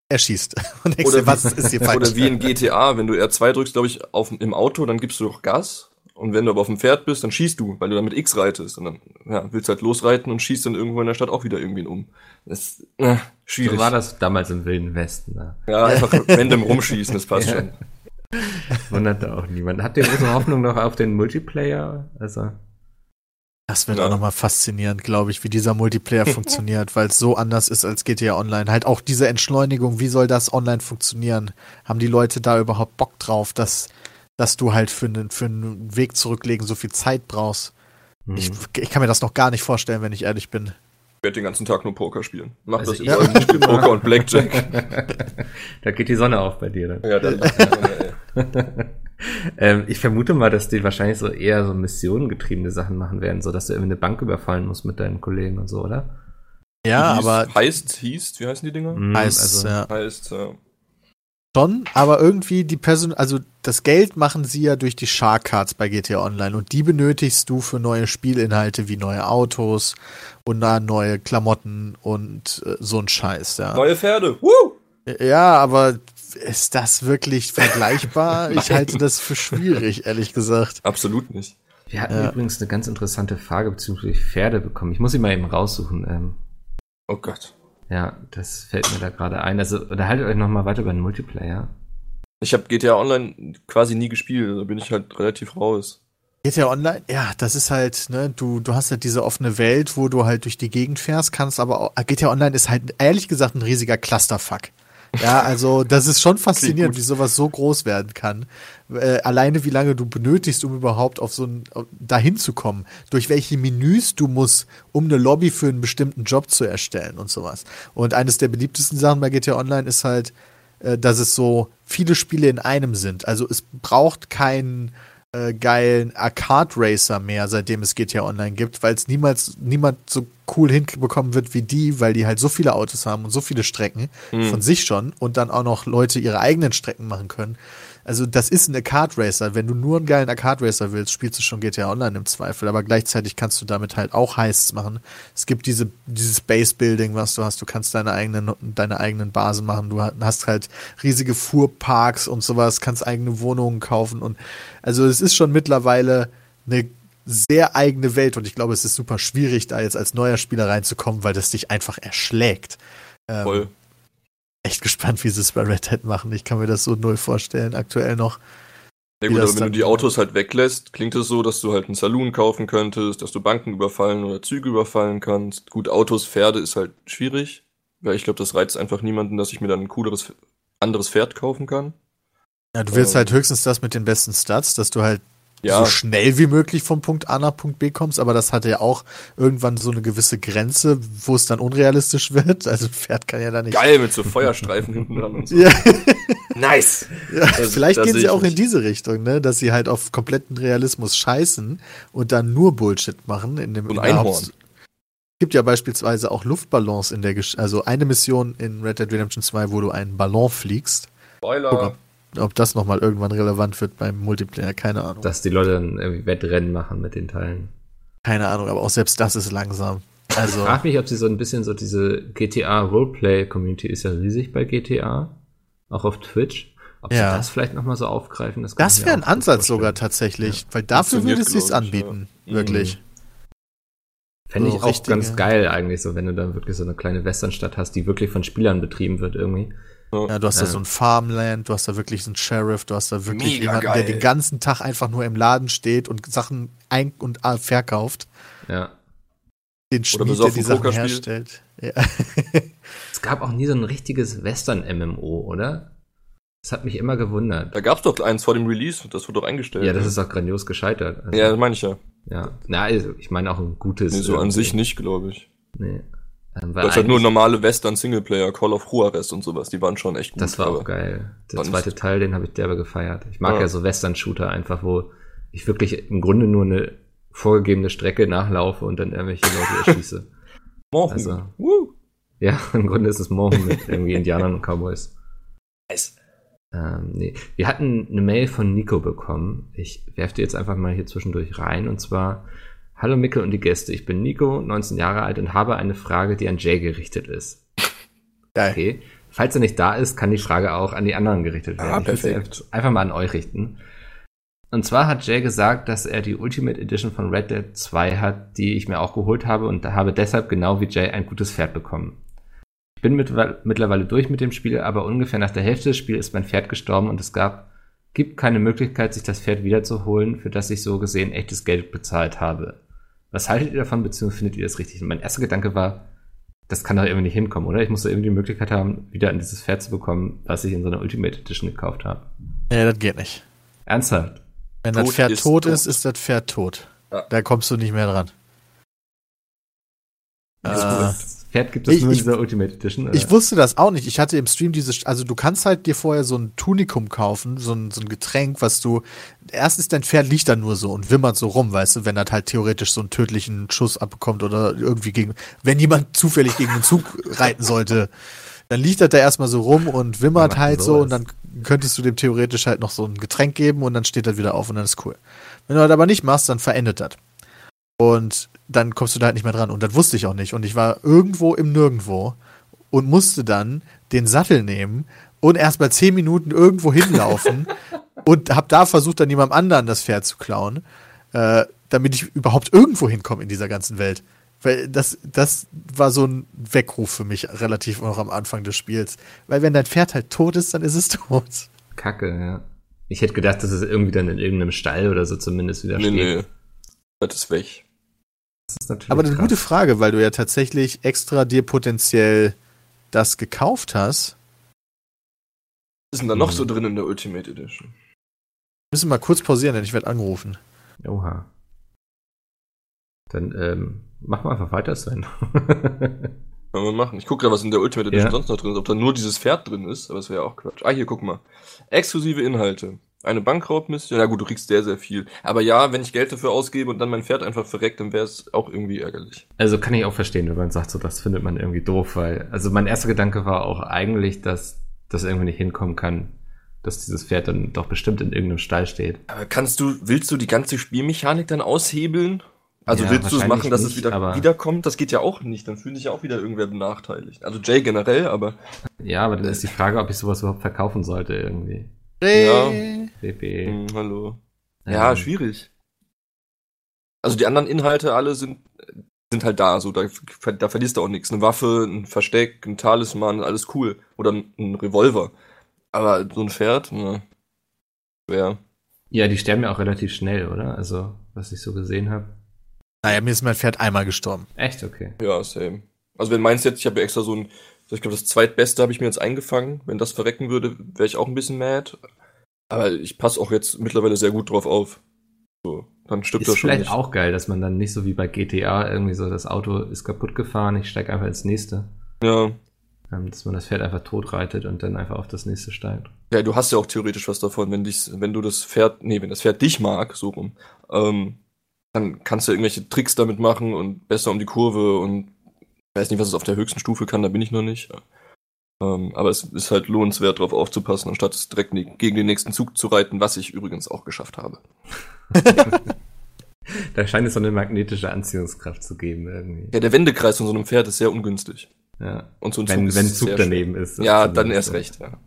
S2: er schießt. Und denkst
S3: Oder
S2: dir, was ist hier falsch?
S3: Oder wie in GTA, wenn du R2 drückst, glaube ich, auf, im Auto, dann gibst du doch Gas. Und wenn du aber auf dem Pferd bist, dann schießt du, weil du dann mit X reitest. Und dann ja, willst du halt losreiten und schießt dann irgendwo in der Stadt auch wieder irgendwen um. Das äh,
S1: so
S3: schwierig.
S1: war das damals im Wilden Westen. Da.
S3: Ja, einfach random rumschießen, das passt
S1: Ja.
S3: schon.
S1: Wunderte auch niemand. Habt ihr große Hoffnung noch auf den Multiplayer? Also,
S2: Das wird
S3: Ja.
S2: auch nochmal faszinierend, glaube ich, wie dieser Multiplayer funktioniert, weil es so anders ist als GTA Online. Halt auch diese Entschleunigung, wie soll das online funktionieren? Haben die Leute da überhaupt Bock drauf, dass, dass du halt für einen, für einen Weg zurücklegen so viel Zeit brauchst? Ich,
S1: hm.
S2: ich kann mir das noch gar nicht vorstellen, wenn ich ehrlich bin.
S3: Ich werde den ganzen Tag nur Poker spielen. Mach
S1: Also
S3: das
S1: ich-.
S3: Ich spiele Poker und Blackjack.
S1: da geht die Sonne auf bei dir dann.
S3: Ja, dann,
S1: ähm, ich vermute mal, dass die wahrscheinlich so eher so missionengetriebene Sachen machen werden, so dass du irgendwie eine Bank überfallen musst mit deinen Kollegen und so, oder?
S2: Ja,
S3: hieß,
S2: aber
S3: heißt, hieß, wie heißen die Dinger?
S1: Mhm,
S2: heißt,
S1: also,
S2: ja.
S3: Heißt, äh,
S2: Schon, aber irgendwie die Person, also das Geld machen sie ja durch die Shark Cards bei GTA Online und die benötigst du für neue Spielinhalte wie neue Autos und na, neue Klamotten und äh, so ein Scheiß, ja.
S3: neue Pferde. Woo!
S2: Ja, aber ist das wirklich vergleichbar? ich halte das für schwierig, ehrlich gesagt.
S3: Absolut nicht.
S1: Wir hatten
S2: Ja.
S1: übrigens eine ganz interessante Frage bezüglich Pferde bekommen. Ich muss sie mal eben raussuchen. Ähm,
S3: Oh Gott.
S1: ja, das fällt mir da gerade ein. Also unterhaltet euch noch mal weiter über den Multiplayer.
S3: Ich habe GTA Online quasi nie gespielt, da bin ich halt relativ raus.
S2: GTA Online, ja, das ist halt, ne, du, du hast halt diese offene Welt, wo du halt durch die Gegend fährst, kannst aber auch, GTA Online ist halt ehrlich gesagt ein riesiger Clusterfuck. Ja, also das ist schon faszinierend, wie sowas so groß werden kann. Äh, alleine wie lange du benötigst, um überhaupt auf so ein dahin zu kommen, durch welche Menüs du musst, um eine Lobby für einen bestimmten Job zu erstellen und sowas. Und eines der beliebtesten Sachen bei GTA Online ist halt, äh, dass es so viele Spiele in einem sind. Also es braucht keinen äh, geilen Arcade Racer mehr, seitdem es GTA Online gibt, weil es niemals niemand so cool hinbekommen wird wie die, weil die halt so viele Autos haben und so viele Strecken von sich schon und dann auch noch Leute ihre eigenen Strecken machen können. Also das ist ein Arcade Racer. Wenn du nur einen geilen Arcade Racer willst, spielst du schon GTA Online im Zweifel, aber gleichzeitig kannst du damit halt auch Heists machen. Es gibt diese dieses Base Building, was du hast. Du kannst deine eigenen deine eigenen Basen machen. Du hast halt riesige Fuhrparks und sowas, kannst eigene Wohnungen kaufen und also es ist schon mittlerweile eine sehr eigene Welt und ich glaube, es ist super schwierig, da jetzt als neuer Spieler reinzukommen, weil das dich einfach erschlägt. Ähm,
S3: Voll.
S2: Echt gespannt, wie sie es bei Red Hat machen. Ich kann mir das so null vorstellen, aktuell noch.
S3: Ja gut, aber wenn du die Autos halt weglässt, klingt es so, dass du halt einen Saloon kaufen könntest, dass du Banken überfallen oder Züge überfallen kannst. Gut, Autos, Pferde ist halt schwierig, weil ich glaube, das reizt einfach niemanden, dass ich mir dann ein cooleres, anderes Pferd kaufen kann.
S2: Ja, du willst
S3: Ähm.
S2: halt höchstens das mit den besten Stats, dass du halt
S3: Ja.
S2: so schnell wie möglich vom Punkt A nach Punkt B kommst, aber das hatte ja auch irgendwann so eine gewisse Grenze, wo es dann unrealistisch wird. Also ein Pferd kann ja da nicht.
S3: Geil mit so Feuerstreifen hinten dran und so.
S2: Ja,
S3: Nice.
S2: ja,
S3: Das-
S2: vielleicht
S3: das
S2: gehen sie auch in
S3: nicht.
S2: diese Richtung, ne, dass sie halt auf kompletten Realismus scheißen und dann nur Bullshit machen in dem
S3: Und
S2: in
S3: Einhorn.
S2: Haupt- gibt ja beispielsweise auch Luftballons in der Gesch also eine Mission in Red Dead Redemption 2, wo du einen Ballon fliegst.
S3: Spoiler.
S2: Ob das nochmal irgendwann relevant wird beim Multiplayer, keine Ahnung.
S1: Dass die Leute dann irgendwie Wettrennen machen mit den Teilen.
S2: Keine Ahnung, aber auch selbst das ist langsam. Also,
S1: Ich frage mich, ob sie so ein bisschen so diese GTA Roleplay Community ist ja riesig bei GTA, auch auf Twitch. Ob
S2: Ja.
S1: sie das vielleicht nochmal so aufgreifen, das,
S2: das
S1: ich
S2: wäre ein Ansatz sogar
S1: vorstellen.
S2: tatsächlich, weil dafür würde es sich
S3: ich,
S2: anbieten,
S3: ja.
S2: wirklich.
S1: Fände ich
S2: So
S1: auch
S2: richtige-
S1: ganz geil eigentlich, so wenn du dann wirklich so eine kleine Westernstadt hast, die wirklich von Spielern betrieben wird irgendwie.
S2: Ja, du hast da
S1: Ja.
S2: so ein Farmland, du hast da wirklich so einen Sheriff, du hast da wirklich
S3: Mega
S2: jemanden,
S3: geil.
S2: der den ganzen Tag einfach nur im Laden steht und Sachen ein- und a- verkauft.
S1: Ja.
S2: Den Schmied, der die Sachen
S3: Poker
S2: herstellt. Ja.
S1: Es gab auch nie so ein richtiges Western-MMO, oder? Das hat mich immer gewundert.
S3: Da gab's doch eins vor dem Release, das wurde doch eingestellt.
S1: Ja, das ist auch grandios gescheitert. Also,
S3: Ja, das meine ich ja.
S1: ja. Na, also, ich meine auch ein gutes.
S3: Nee, so an
S1: irgendwie.
S3: sich nicht, glaube ich.
S1: Nee. Ähm,
S3: Das halt nur normale Western-Singleplayer, Call of Juarez und sowas, die waren schon echt gut.
S1: Das war auch geil. Der zweite Teil, den habe ich derbe gefeiert. Ich mag ja,
S3: Ja.
S1: so Western-Shooter einfach, wo ich wirklich im Grunde nur eine vorgegebene Strecke nachlaufe und dann irgendwelche Leute erschieße.
S3: Morgen.
S1: Also-
S3: Woo.
S1: ja, im Grunde ist es morgen mit irgendwie Indianern und Cowboys.
S3: Nice.
S1: Ähm, nee. Wir hatten eine Mail von Nico bekommen. Ich werfe die jetzt einfach mal hier zwischendurch rein. Und zwar, hallo Mikkel und die Gäste. Ich bin Nico, 19 Jahre alt und habe eine Frage, die an Jay gerichtet ist.
S2: Geil.
S1: Okay. Falls er nicht da ist, kann die Frage auch an die anderen gerichtet werden.
S3: Ah,
S1: Ich will sie
S3: perfekt.
S1: Einfach mal an euch richten. Und zwar hat Jay gesagt, dass er die Ultimate Edition von Red Dead 2 hat, die ich mir auch geholt habe und habe deshalb genau wie Jay ein gutes Pferd bekommen. Ich bin mitwe- mittlerweile durch mit dem Spiel, aber ungefähr nach der Hälfte des Spiels ist mein Pferd gestorben und es gab, gibt keine Möglichkeit, sich das Pferd wiederzuholen, für das ich so gesehen echtes Geld bezahlt habe. Was haltet ihr davon, beziehungsweise findet ihr das richtig? Und mein erster Gedanke war, das kann doch irgendwie nicht hinkommen, oder? Ich muss da irgendwie die Möglichkeit haben, wieder an dieses Pferd zu bekommen, was ich in so einer Ultimate Edition gekauft habe.
S2: Ja, das geht nicht.
S1: Ernsthaft?
S2: Wenn das
S3: Tot
S2: Pferd
S3: ist
S2: tot
S3: tot.
S2: ist, ist das Pferd tot.
S3: Ja.
S2: Da kommst du nicht mehr dran.
S1: Das
S2: Äh,
S1: Pferd gibt es
S2: ich-
S1: nur in dieser Ultimate Edition. Oder?
S2: Ich wusste das auch nicht. Ich hatte im Stream diese, also du kannst halt dir vorher so ein Tunikum kaufen, so ein, so ein Getränk, was du, erst ist dein Pferd liegt da nur so und wimmert so rum, weißt du, wenn das halt theoretisch so einen tödlichen Schuss abbekommt oder irgendwie gegen, wenn jemand zufällig gegen den Zug reiten sollte, dann liegt das da erstmal so rum und wimmert halt so
S1: sowas?
S2: und dann könntest du dem theoretisch halt noch so ein Getränk geben und dann steht das wieder auf und dann ist cool. Wenn du das aber nicht machst, dann verendet das. Und dann kommst du da halt nicht mehr dran. Und das wusste ich auch nicht. Und ich war irgendwo im Nirgendwo und musste dann den Sattel nehmen und erst mal zehn Minuten irgendwo hinlaufen und hab da versucht, dann jemandem anderen das Pferd zu klauen, äh, damit ich überhaupt irgendwo hinkomme in dieser ganzen Welt. Weil das, das war so ein Weckruf für mich relativ noch am Anfang des Spiels. Weil wenn dein Pferd halt tot ist, dann ist es tot.
S1: Kacke, ja. Ich hätte gedacht, dass es irgendwie dann in irgendeinem Stall oder so zumindest wieder
S3: Nee,
S1: steht.
S3: nee. Das ist weg.
S1: Das ist natürlich
S2: Aber eine
S1: krass.
S2: gute Frage, weil du ja tatsächlich extra dir potenziell das gekauft hast.
S3: Was ist denn da noch so drin in der Ultimate Edition?
S2: Müssen wir mal kurz pausieren, denn ich werde angerufen.
S1: Oha. Dann ähm, machen wir einfach weiter, Sven.
S3: Können wir machen. Ich gucke gerade, was in der Ultimate Edition
S1: Ja.
S3: sonst noch drin ist. Ob da nur dieses Pferd drin ist, aber das wäre ja auch Quatsch. Ah, hier, guck mal. Exklusive Inhalte. Eine Bankraubmission. Ja gut, du kriegst sehr, sehr viel. Aber ja, wenn ich Geld dafür ausgebe und dann mein Pferd einfach verreckt, dann wäre es auch irgendwie ärgerlich.
S1: Also kann ich auch verstehen, wenn man sagt, so das findet man irgendwie doof, weil, also mein erster Gedanke war auch eigentlich, dass das irgendwie nicht hinkommen kann, dass dieses Pferd dann doch bestimmt in irgendeinem Stall steht.
S3: Aber kannst du, willst du die ganze Spielmechanik dann aushebeln? Also
S1: Ja,
S3: willst du es machen, dass es
S1: nicht,
S3: wieder
S1: aber-
S3: wiederkommt? Das geht ja auch nicht. Dann fühlt sich ja auch wieder irgendwer benachteiligt. Also Jay generell, aber
S1: Ja, aber dann ist die Frage, ob ich sowas überhaupt verkaufen sollte irgendwie.
S3: Ja.
S1: PP.
S3: hm, hallo. Ja,
S1: Ähm,
S3: schwierig. Also die anderen Inhalte alle sind sind halt da, so da, da verlierst du auch nichts. Eine Waffe, ein Versteck, ein Talisman, alles cool. Oder ein, ein Revolver. Aber so ein Pferd, ne, schwer.
S1: Ja, die sterben ja auch relativ schnell, oder? Also, was ich so gesehen habe.
S2: Naja, mir ist mein Pferd einmal gestorben.
S1: Echt, okay.
S3: Ja, same. Also wenn meins jetzt, ich habe ja extra so ein, ich glaube das zweitbeste habe ich mir jetzt eingefangen. Wenn das verrecken würde, wäre ich auch ein bisschen mad. Aber ich passe auch jetzt mittlerweile sehr gut drauf auf. So, dann stimmt
S1: Ist
S3: das schon
S1: vielleicht
S3: nicht.
S1: auch geil, dass man dann nicht so wie bei GTA irgendwie so, das Auto ist kaputt gefahren, ich steige einfach ins nächste.
S3: Ja.
S1: Ähm, dass man das Pferd einfach tot reitet und dann einfach auf das nächste steigt.
S3: Ja, du hast ja auch theoretisch was davon, wenn dich, wenn du das Pferd, nee, wenn das Pferd dich mag, so rum, ähm, dann kannst du irgendwelche Tricks damit machen und besser um die Kurve und ich weiß nicht, was es auf der höchsten Stufe kann, da bin ich noch nicht. Ähm, aber es ist halt lohnenswert, darauf aufzupassen, anstatt es direkt ne- gegen den nächsten Zug zu reiten, was ich übrigens auch geschafft habe.
S1: Da scheint es so eine magnetische Anziehungskraft zu geben irgendwie.
S3: Ja, der Wendekreis von so einem Pferd ist sehr ungünstig.
S1: Ja.
S3: Und so ein
S1: Wenn,
S3: ist
S1: wenn Zug daneben ist.
S3: Ja, dann erst recht, ja.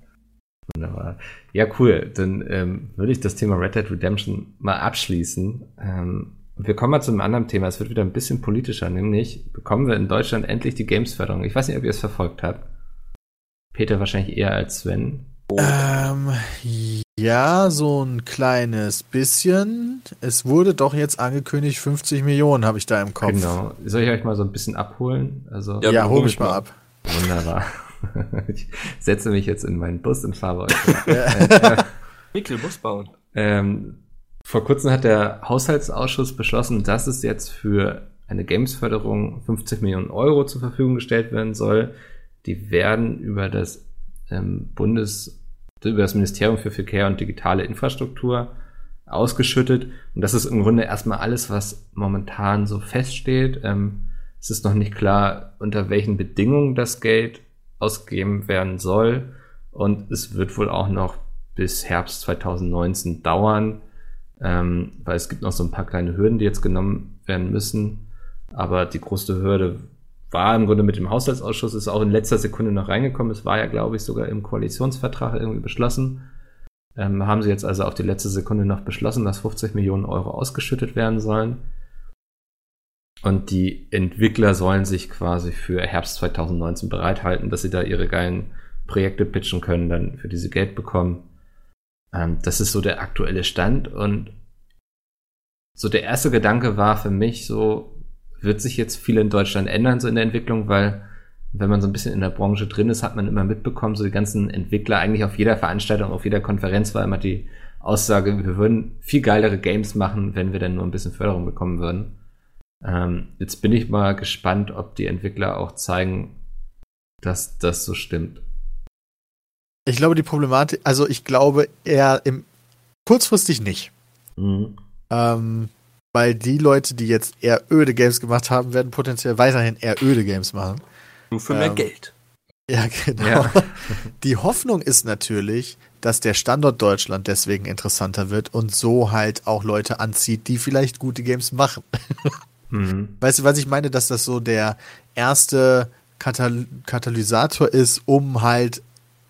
S1: Wunderbar. Ja, cool. Dann ähm, würde ich das Thema Red Dead Redemption mal abschließen. Ähm, wir kommen mal zu einem anderen Thema. Es wird wieder ein bisschen politischer, nämlich bekommen wir in Deutschland endlich die Games-Förderung. Ich weiß nicht, ob ihr es verfolgt habt. Peter wahrscheinlich eher als Sven.
S2: Ähm, ja, so ein kleines bisschen. Es wurde doch jetzt angekündigt, 50 Millionen habe ich da im Kopf.
S1: Genau. Soll ich euch mal so ein bisschen abholen? Also,
S3: Ja,
S2: Ja, hol mich mal ab.
S1: wunderbar. ich setze mich jetzt in meinen Bus und fahre euch.
S3: Mikkel muss bauen.
S1: Ähm, vor kurzem hat der Haushaltsausschuss beschlossen, dass es jetzt für eine Games-Förderung 50 Millionen Euro zur Verfügung gestellt werden soll. Die werden über das ähm, Bundes, über das Ministerium für Verkehr und digitale Infrastruktur ausgeschüttet. Und das ist im Grunde erstmal alles, was momentan so feststeht. Ähm, es ist noch nicht klar, unter welchen Bedingungen das Geld ausgegeben werden soll. Und es wird wohl auch noch bis Herbst 2019 dauern, ähm, weil es gibt noch so ein paar kleine Hürden, die jetzt genommen werden müssen. Aber die größte Hürde war im Grunde mit dem Haushaltsausschuss, ist auch in letzter Sekunde noch reingekommen. Es war ja, glaube ich, sogar im Koalitionsvertrag irgendwie beschlossen. Ähm, haben sie jetzt also auf die letzte Sekunde noch beschlossen, dass 50 Millionen Euro ausgeschüttet werden sollen. Und die Entwickler sollen sich quasi für Herbst 2019 bereithalten, dass sie da ihre geilen Projekte pitchen können, dann für diese Geld bekommen. Ähm, das ist so der aktuelle Stand. Und so der erste Gedanke war für mich so, wird sich jetzt viel in Deutschland ändern, so in der Entwicklung, weil wenn man so ein bisschen in der Branche drin ist, hat man immer mitbekommen, so die ganzen Entwickler eigentlich auf jeder Veranstaltung, auf jeder Konferenz war immer die Aussage, wir würden viel geilere Games machen, wenn wir dann nur ein bisschen Förderung bekommen würden. Ähm, jetzt bin ich mal gespannt, ob die Entwickler auch zeigen, dass das so stimmt.
S2: Ich glaube, die Problematik, also ich glaube eher im kurzfristig nicht.
S1: Mhm.
S2: Ähm, weil die Leute, die jetzt eher öde Games gemacht haben, werden potenziell weiterhin eher öde Games machen.
S3: Nur für mehr
S2: Ähm,
S3: Geld.
S2: Ja, genau.
S1: Ja.
S2: Die Hoffnung ist natürlich, dass der Standort Deutschland deswegen interessanter wird und so halt auch Leute anzieht, die vielleicht gute Games machen.
S1: Mhm.
S2: Weißt du, was ich meine, dass das so der erste Katal Katalysator ist, um halt,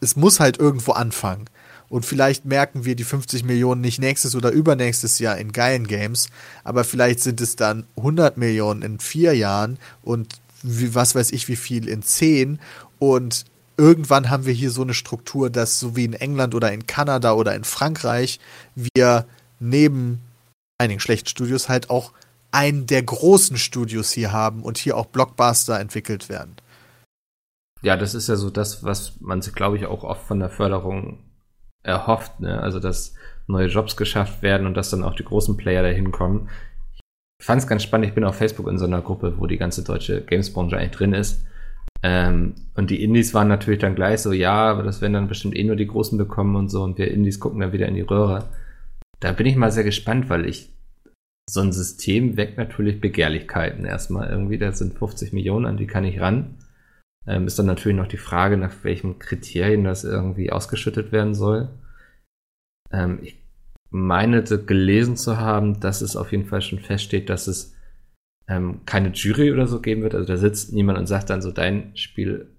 S2: es muss halt irgendwo anfangen. Und vielleicht merken wir die 50 Millionen nicht nächstes oder übernächstes Jahr in geilen Games, aber vielleicht sind es dann 100 Millionen in vier Jahren und wie, was weiß ich wie viel in zehn und irgendwann haben wir hier so eine Struktur, dass so wie in England oder in Kanada oder in Frankreich wir neben einigen schlechten Studios halt auch einen der großen Studios hier haben und hier auch Blockbuster entwickelt werden.
S1: Ja, das ist ja so das, was man sich, glaube ich, auch oft von der Förderung erhofft, ne? Also, dass neue Jobs geschafft werden und dass dann auch die großen Player dahin kommen. Ich fand es ganz spannend, ich bin auf Facebook in so einer Gruppe, wo die ganze deutsche Gamesbranche eigentlich drin ist. Ähm, und die Indies waren natürlich dann gleich so, ja, aber das werden dann bestimmt eh nur die Großen bekommen und so, und wir Indies gucken dann wieder in die Röhre. Da bin ich mal sehr gespannt, weil ich so ein System weckt natürlich Begehrlichkeiten erstmal irgendwie. Da sind 50 Millionen, an die kann ich ran. Ähm, ist dann natürlich noch die Frage, nach welchen Kriterien das irgendwie ausgeschüttet werden soll. Ähm, ich meine gelesen zu haben, dass es auf jeden Fall schon feststeht, dass es ähm, keine Jury oder so geben wird. Also da sitzt niemand und sagt dann so, dein Spiel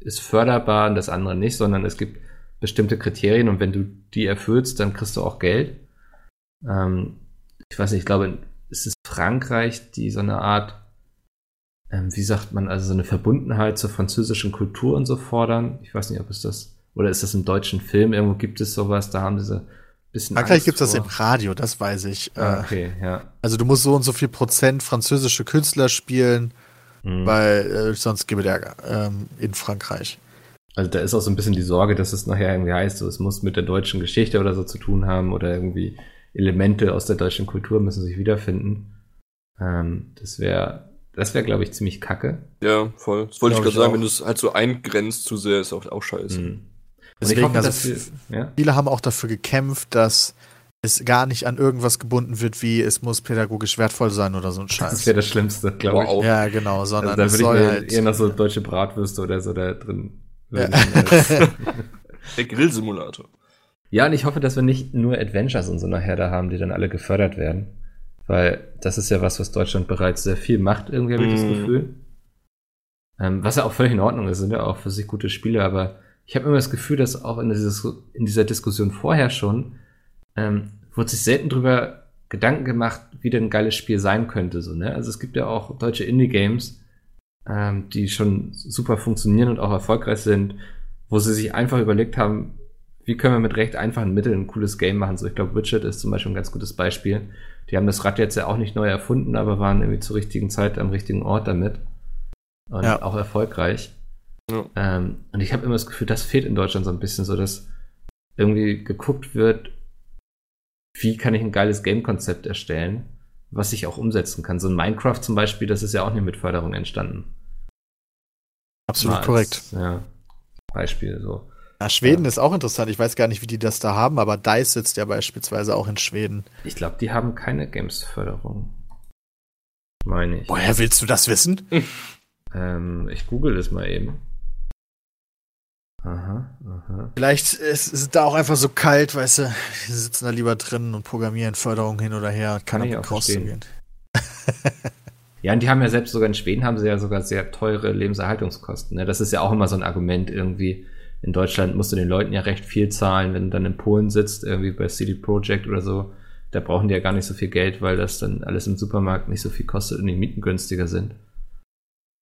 S1: ist förderbar und das andere nicht, sondern es gibt bestimmte Kriterien und wenn du die erfüllst, dann kriegst du auch Geld. Ähm, ich weiß nicht, ich glaube, es ist Frankreich, die so eine Art, ähm, wie sagt man, also so eine Verbundenheit zur französischen Kultur und so fordern. Ich weiß nicht, ob es das, oder ist das im deutschen Film, irgendwo gibt es sowas, da haben diese bisschen.
S2: Frankreich gibt es das im. Radio, das weiß ich.
S1: Ah,
S2: Äh,
S1: Okay, ja.
S2: Also du musst so und so viel Prozent französische Künstler spielen,
S1: Mhm.
S2: weil äh, sonst gibt es Ärger ähm, in Frankreich.
S1: Also da ist auch so ein bisschen die Sorge, dass es nachher irgendwie heißt, so, es muss mit der deutschen Geschichte oder so zu tun haben oder irgendwie Elemente aus der deutschen Kultur müssen sich wiederfinden. Ähm, das wäre, das wäre, glaube ich, ziemlich kacke.
S3: Ja, voll. Das wollte ich gerade sagen,
S2: auch.
S3: wenn du es halt so eingrenzt zu sehr, ist auch, auch scheiße.
S1: Mhm. Und
S2: Deswegen,
S1: hoffe,
S2: also
S1: wir, ja?
S2: Viele haben auch dafür gekämpft, dass es gar nicht an irgendwas gebunden wird, wie es muss pädagogisch wertvoll sein oder so ein
S1: Das
S2: Scheiß.
S1: wäre das Schlimmste, glaube ich.
S2: Ja, genau,
S1: Also
S2: sondern
S1: da
S2: es
S1: würde ich mir
S2: halt.
S1: eher noch so deutsche Bratwürste oder so da drin.
S2: Ja.
S1: wünschen.
S3: Der Grillsimulator.
S1: Ja, und ich hoffe, dass wir nicht nur Adventures in so einer Herde haben, die dann alle gefördert werden. Weil das ist ja was, was Deutschland bereits sehr viel macht, irgendwie habe ich das
S3: Mhm.
S1: Gefühl. Ähm, was ja auch völlig in Ordnung ist, sind ja auch für sich gute Spiele, aber ich habe immer das Gefühl, dass auch in, dieses, in dieser Diskussion vorher schon ähm, wurde sich selten drüber Gedanken gemacht, wie denn ein geiles Spiel sein könnte. So, ne? Also es gibt ja auch deutsche Indie-Games, ähm, die schon super funktionieren und auch erfolgreich sind, wo sie sich einfach überlegt haben, wie können wir mit recht einfachen Mitteln ein cooles Game machen. So, ich glaube, Witcher ist zum Beispiel ein ganz gutes Beispiel. Die haben das Rad jetzt ja auch nicht neu erfunden, aber waren irgendwie zur richtigen Zeit am richtigen Ort damit. Und
S2: Ja.
S1: auch erfolgreich.
S3: Ja.
S1: Ähm, und ich habe immer das Gefühl, das fehlt in Deutschland so ein bisschen, so dass irgendwie geguckt wird, wie kann ich ein geiles Game-Konzept erstellen, was ich auch umsetzen kann. So ein Minecraft zum Beispiel, das ist ja auch nicht mit Förderung entstanden.
S2: Absolut
S1: Mal als,
S2: korrekt.
S1: Ja, Beispiel so.
S2: Ja, Schweden ist auch interessant. Ich weiß gar nicht, wie die das da haben, aber DICE sitzt ja beispielsweise auch in Schweden.
S1: Ich glaube, die haben keine Games-Förderung. Meine ich.
S2: Woher willst du das wissen?
S1: Ähm, ich google das mal eben. Aha, aha.
S2: Vielleicht ist es da auch einfach so kalt, weißt du. Die sitzen da lieber drin und programmieren Förderung hin oder her.
S1: Kann
S2: damit
S1: auch verstehen.
S2: rauszugehen.
S1: Ja, und die haben ja selbst sogar in Schweden haben sie ja sogar sehr teure Lebenserhaltungskosten. Ne? Das ist ja auch immer so ein Argument irgendwie. In Deutschland musst du den Leuten ja recht viel zahlen, wenn du dann in Polen sitzt, irgendwie bei CD Projekt oder so. Da brauchen die ja gar nicht so viel Geld, weil das dann alles im Supermarkt nicht so viel kostet und die Mieten günstiger sind.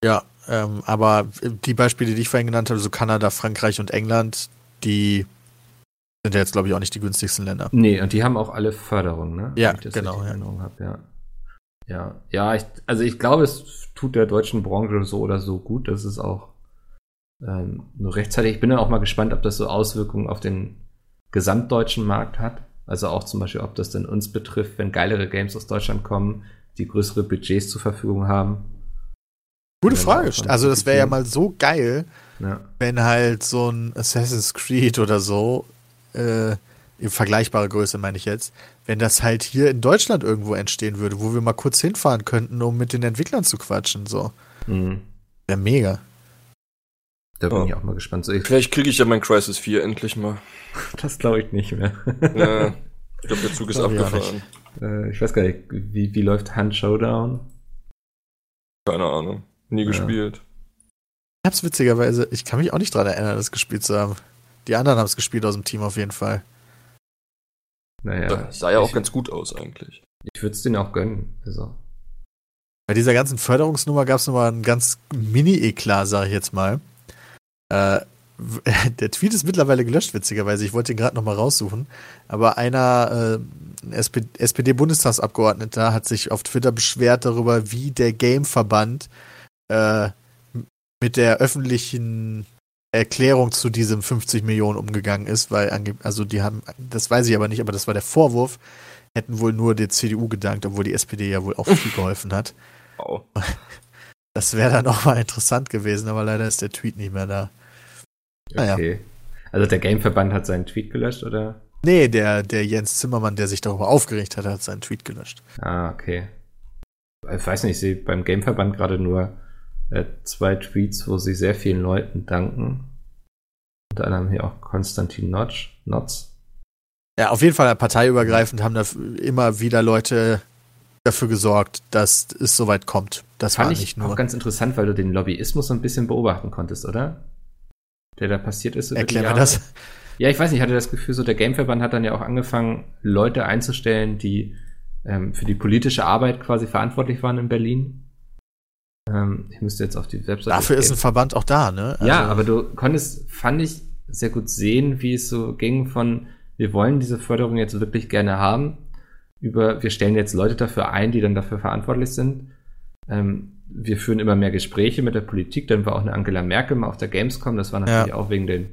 S2: Ja, ähm, aber die Beispiele, die ich vorhin genannt habe, so Kanada, Frankreich und England, die sind ja jetzt, glaube ich, auch nicht die günstigsten Länder.
S1: Nee, und die haben auch alle Förderung, ne?
S2: Ja, genau, ja.
S1: Hab, ja. Ja, ja, ich, also ich glaube, es tut der deutschen Branche so oder so gut, dass es auch ähm, nur rechtzeitig. Ich bin dann auch mal gespannt, ob das so Auswirkungen auf den gesamtdeutschen Markt hat. Also auch zum Beispiel, ob das denn uns betrifft, wenn geilere Games aus Deutschland kommen, die größere Budgets zur Verfügung haben.
S2: Gute
S1: Ja,
S2: Frage. Also das wäre ja mal so geil,
S1: Ja,
S2: wenn halt so ein Assassin's Creed oder so, äh, in vergleichbarer Größe meine ich jetzt, wenn das halt hier in Deutschland irgendwo entstehen würde, wo wir mal kurz hinfahren könnten, um mit den Entwicklern zu quatschen, so.
S1: mhm.
S2: Wäre mega.
S1: Da bin
S3: Ja.
S1: ich auch mal gespannt. So, ich,
S3: Vielleicht kriege ich ja mein Crisis 4 endlich mal.
S1: das glaube ich nicht mehr.
S3: Ja, ich glaube, der Zug ist
S2: Glaub ich auch
S3: abgefahren.
S1: äh, ich weiß gar nicht, wie, wie läuft Hand Showdown?
S3: Keine Ahnung. Nie
S1: Ja.
S3: gespielt.
S2: Ich hab's witzigerweise, ich kann mich auch nicht dran erinnern, das gespielt zu haben. Die anderen haben es gespielt aus dem Team auf jeden Fall.
S1: Naja,
S3: Das sah ja auch
S1: ich,
S3: ganz gut aus eigentlich.
S1: Ich würde es denen auch gönnen. Also.
S2: Bei dieser ganzen Förderungsnummer gab es nochmal einen ganz Mini-Eklat, sage ich jetzt mal. Äh, der Tweet ist mittlerweile gelöscht, witzigerweise. Ich wollte ihn gerade nochmal raussuchen. Aber einer, äh, SP SPD-Bundestagsabgeordneter, hat sich auf Twitter beschwert darüber, wie der Game-Verband äh, mit der öffentlichen Erklärung zu diesem 50 Millionen umgegangen ist, weil, also die haben, das weiß ich aber nicht, aber das war der Vorwurf, hätten wohl nur der CDU gedankt, obwohl die SPD ja wohl auch viel geholfen hat.
S3: Wow.
S2: Das wäre dann auch mal interessant gewesen, aber leider ist der Tweet nicht mehr da. Naja.
S1: Okay. Also der Gameverband hat seinen Tweet gelöscht, oder?
S2: Nee, der, der Jens Zimmermann, der sich darüber aufgeregt hat, hat seinen Tweet gelöscht.
S1: Ah, okay. Ich weiß nicht, ich sehe beim Gameverband gerade nur äh, zwei Tweets, wo sie sehr vielen Leuten danken. Unter anderem hier auch Konstantin Notch, Notz.
S2: Ja, auf jeden Fall parteiübergreifend haben da immer wieder Leute dafür gesorgt, dass es soweit kommt. Das
S1: Fand
S2: war
S1: ich
S2: nicht
S1: auch
S2: nur.
S1: ganz interessant, weil du den Lobbyismus so ein bisschen beobachten konntest, oder? Der da passiert ist.
S2: Erklär mir das.
S1: Ja, ich weiß nicht, ich hatte das Gefühl, so der Gameverband hat dann ja auch angefangen, Leute einzustellen, die ähm, für die politische Arbeit quasi verantwortlich waren in Berlin. Ähm, ich müsste jetzt auf die Webseite.
S2: Dafür ist ein
S1: gehen.
S2: Verband auch da, ne?
S1: Ja,
S2: Also,
S1: aber du konntest, fand ich, sehr gut sehen, wie es so ging von, wir wollen diese Förderung jetzt wirklich gerne haben, über, wir stellen jetzt Leute dafür ein, die dann dafür verantwortlich sind. Ähm, wir führen immer mehr Gespräche mit der Politik, dann war auch eine Angela Merkel mal auf der Gamescom, das war natürlich auch wegen den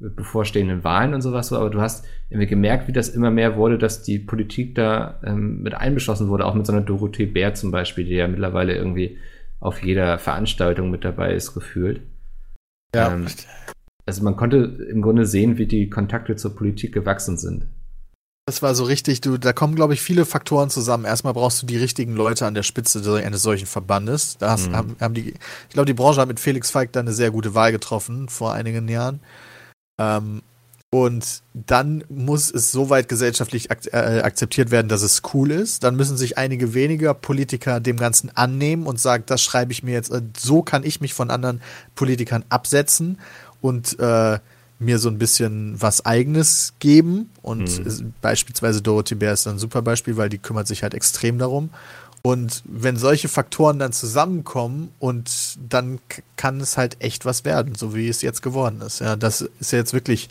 S1: bevorstehenden Wahlen und sowas so, aber du hast irgendwie gemerkt, wie das immer mehr wurde, dass die Politik da ähm, mit einbeschlossen wurde, auch mit so einer Dorothee Bär zum Beispiel, die ja mittlerweile irgendwie auf jeder Veranstaltung mit dabei ist, gefühlt.
S2: Ja.
S1: Ähm, also man konnte im Grunde sehen, wie die Kontakte zur Politik gewachsen sind.
S2: Das war so richtig, du, da kommen, glaube ich, viele Faktoren zusammen. Erstmal brauchst du die richtigen Leute an der Spitze eines solchen Verbandes. Da
S1: Mhm.
S2: haben, haben die, ich glaube, die Branche hat mit Felix Feig da eine sehr gute Wahl getroffen vor einigen Jahren. Ähm, und dann muss es soweit gesellschaftlich ak äh, akzeptiert werden, dass es cool ist. Dann müssen sich einige weniger Politiker dem Ganzen annehmen und sagen, das schreibe ich mir jetzt, äh, so kann ich mich von anderen Politikern absetzen und äh, mir so ein bisschen was Eigenes geben. Und
S1: Mhm.
S2: beispielsweise Dorothee Bär ist ein super Beispiel, weil die kümmert sich halt extrem darum. Und wenn solche Faktoren dann zusammenkommen und dann kann es halt echt was werden, so wie es jetzt geworden ist. Ja, das ist ja jetzt wirklich,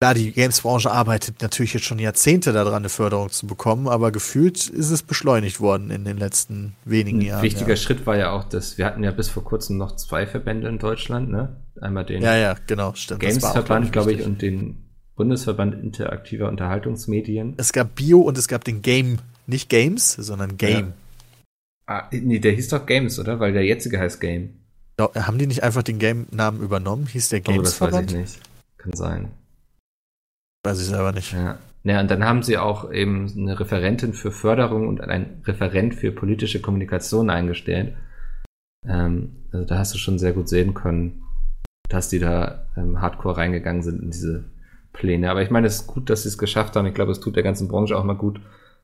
S2: klar, die Games-Branche arbeitet natürlich jetzt schon Jahrzehnte daran, eine Förderung zu bekommen, aber gefühlt ist es beschleunigt worden in den letzten wenigen
S1: Ein
S2: Jahren.
S1: wichtiger
S2: ja.
S1: Schritt war ja auch, dass wir hatten ja bis vor kurzem noch zwei Verbände in Deutschland, ne? Einmal den
S2: Ja, ja, genau,
S1: Games-Verband, glaube ich, und den Bundesverband interaktiver Unterhaltungsmedien.
S2: Es gab Bio und es gab den Game, nicht Games, sondern Game.
S1: Ah, nee, der hieß doch Games, oder? Weil der jetzige heißt Game.
S2: Ja. Haben die nicht einfach den Game-Namen übernommen? Hieß der
S1: Oh, das weiß ich nicht. Kann sein.
S2: Weiß ich selber nicht.
S1: Ja. Ja, und dann haben sie auch eben eine Referentin für Förderung und ein Referent für politische Kommunikation eingestellt. Ähm, also da hast du schon sehr gut sehen können, dass die da ähm, hardcore reingegangen sind in diese Pläne. Aber ich meine, es ist gut, dass sie es geschafft haben. Ich glaube, es tut der ganzen Branche auch mal gut,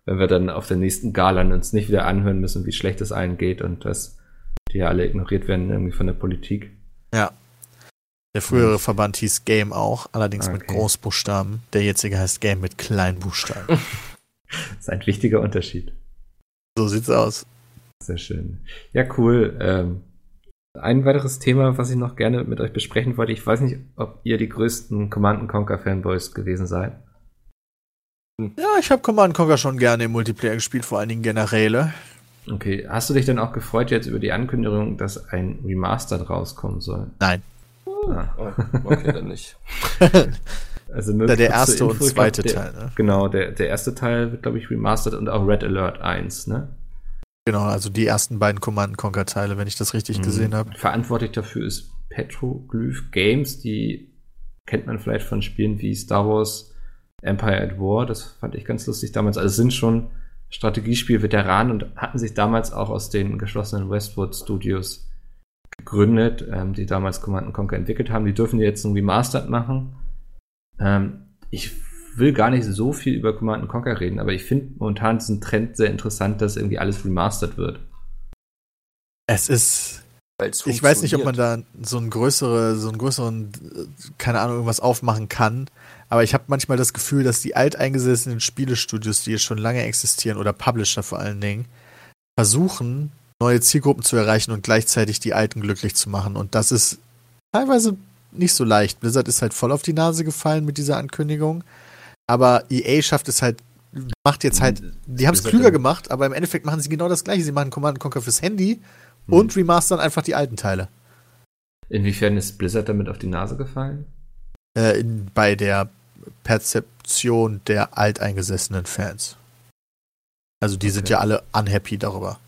S1: wenn wir dann auf der nächsten Gala uns nicht wieder anhören müssen, wie schlecht es allen geht und dass die ja alle ignoriert werden irgendwie von der Politik.
S2: Ja. Der frühere Verband hieß Game auch, allerdings mit
S1: Okay.
S2: Großbuchstaben. Der jetzige heißt Game mit Kleinbuchstaben.
S1: Das ist ein wichtiger Unterschied.
S2: so sieht's aus.
S1: Sehr schön. Ja, cool. Ähm, ein weiteres Thema, was ich noch gerne mit euch besprechen wollte. Ich weiß nicht, ob ihr die größten Command Conquer Fanboys gewesen seid.
S2: Ja, ich habe Command Conquer schon gerne im Multiplayer gespielt, vor allen Dingen Generäle.
S1: Okay, hast du dich denn auch gefreut jetzt über die Ankündigung, dass ein Remastered rauskommen soll?
S2: Nein.
S1: Ah.
S3: Oh, okay, dann nicht.
S1: Also nur
S2: Der, der erste und
S1: Info, ich
S2: zweite
S1: glaub, der,
S2: Teil, ne?
S1: Genau, der, der erste Teil wird, glaube ich, remastered und auch Red Alert 1, ne?
S2: Genau, also die ersten beiden Command Conquer Teile, wenn ich das richtig
S1: Mhm.
S2: gesehen habe.
S1: Verantwortlich dafür ist Petroglyph Games, die kennt man vielleicht von Spielen wie Star Wars Empire at War, das fand ich ganz lustig damals. Also es sind schon Strategiespiel-Veteranen und hatten sich damals auch aus den geschlossenen Westwood Studios gegründet, ähm, die damals Command Conquer entwickelt haben. Die dürfen jetzt ein Remastered machen. Ähm, ich will gar nicht so viel über Command Conquer reden, aber ich finde momentan diesen Trend sehr interessant, dass irgendwie alles remastered wird.
S2: Es ist,
S3: Weil's
S2: ich weiß nicht, ob man da so einen größere, so einen größeren, keine Ahnung, irgendwas aufmachen kann. Aber ich habe manchmal das Gefühl, dass die alteingesessenen Spielestudios, die jetzt schon lange existieren, oder Publisher vor allen Dingen, versuchen, neue Zielgruppen zu erreichen und gleichzeitig die alten glücklich zu machen. Und das ist teilweise nicht so leicht. Blizzard ist halt voll auf die Nase gefallen mit dieser Ankündigung. Aber EA schafft es halt, macht jetzt halt, die haben es klüger gemacht, aber im Endeffekt machen sie genau das gleiche. Sie machen Command Conquer fürs Handy
S1: Mhm.
S2: und remastern einfach die alten Teile.
S1: Inwiefern ist Blizzard damit auf die Nase gefallen?
S2: Äh, in, bei der Perzeption der alteingesessenen Fans. Also die sind
S1: Okay.
S2: ja alle unhappy darüber.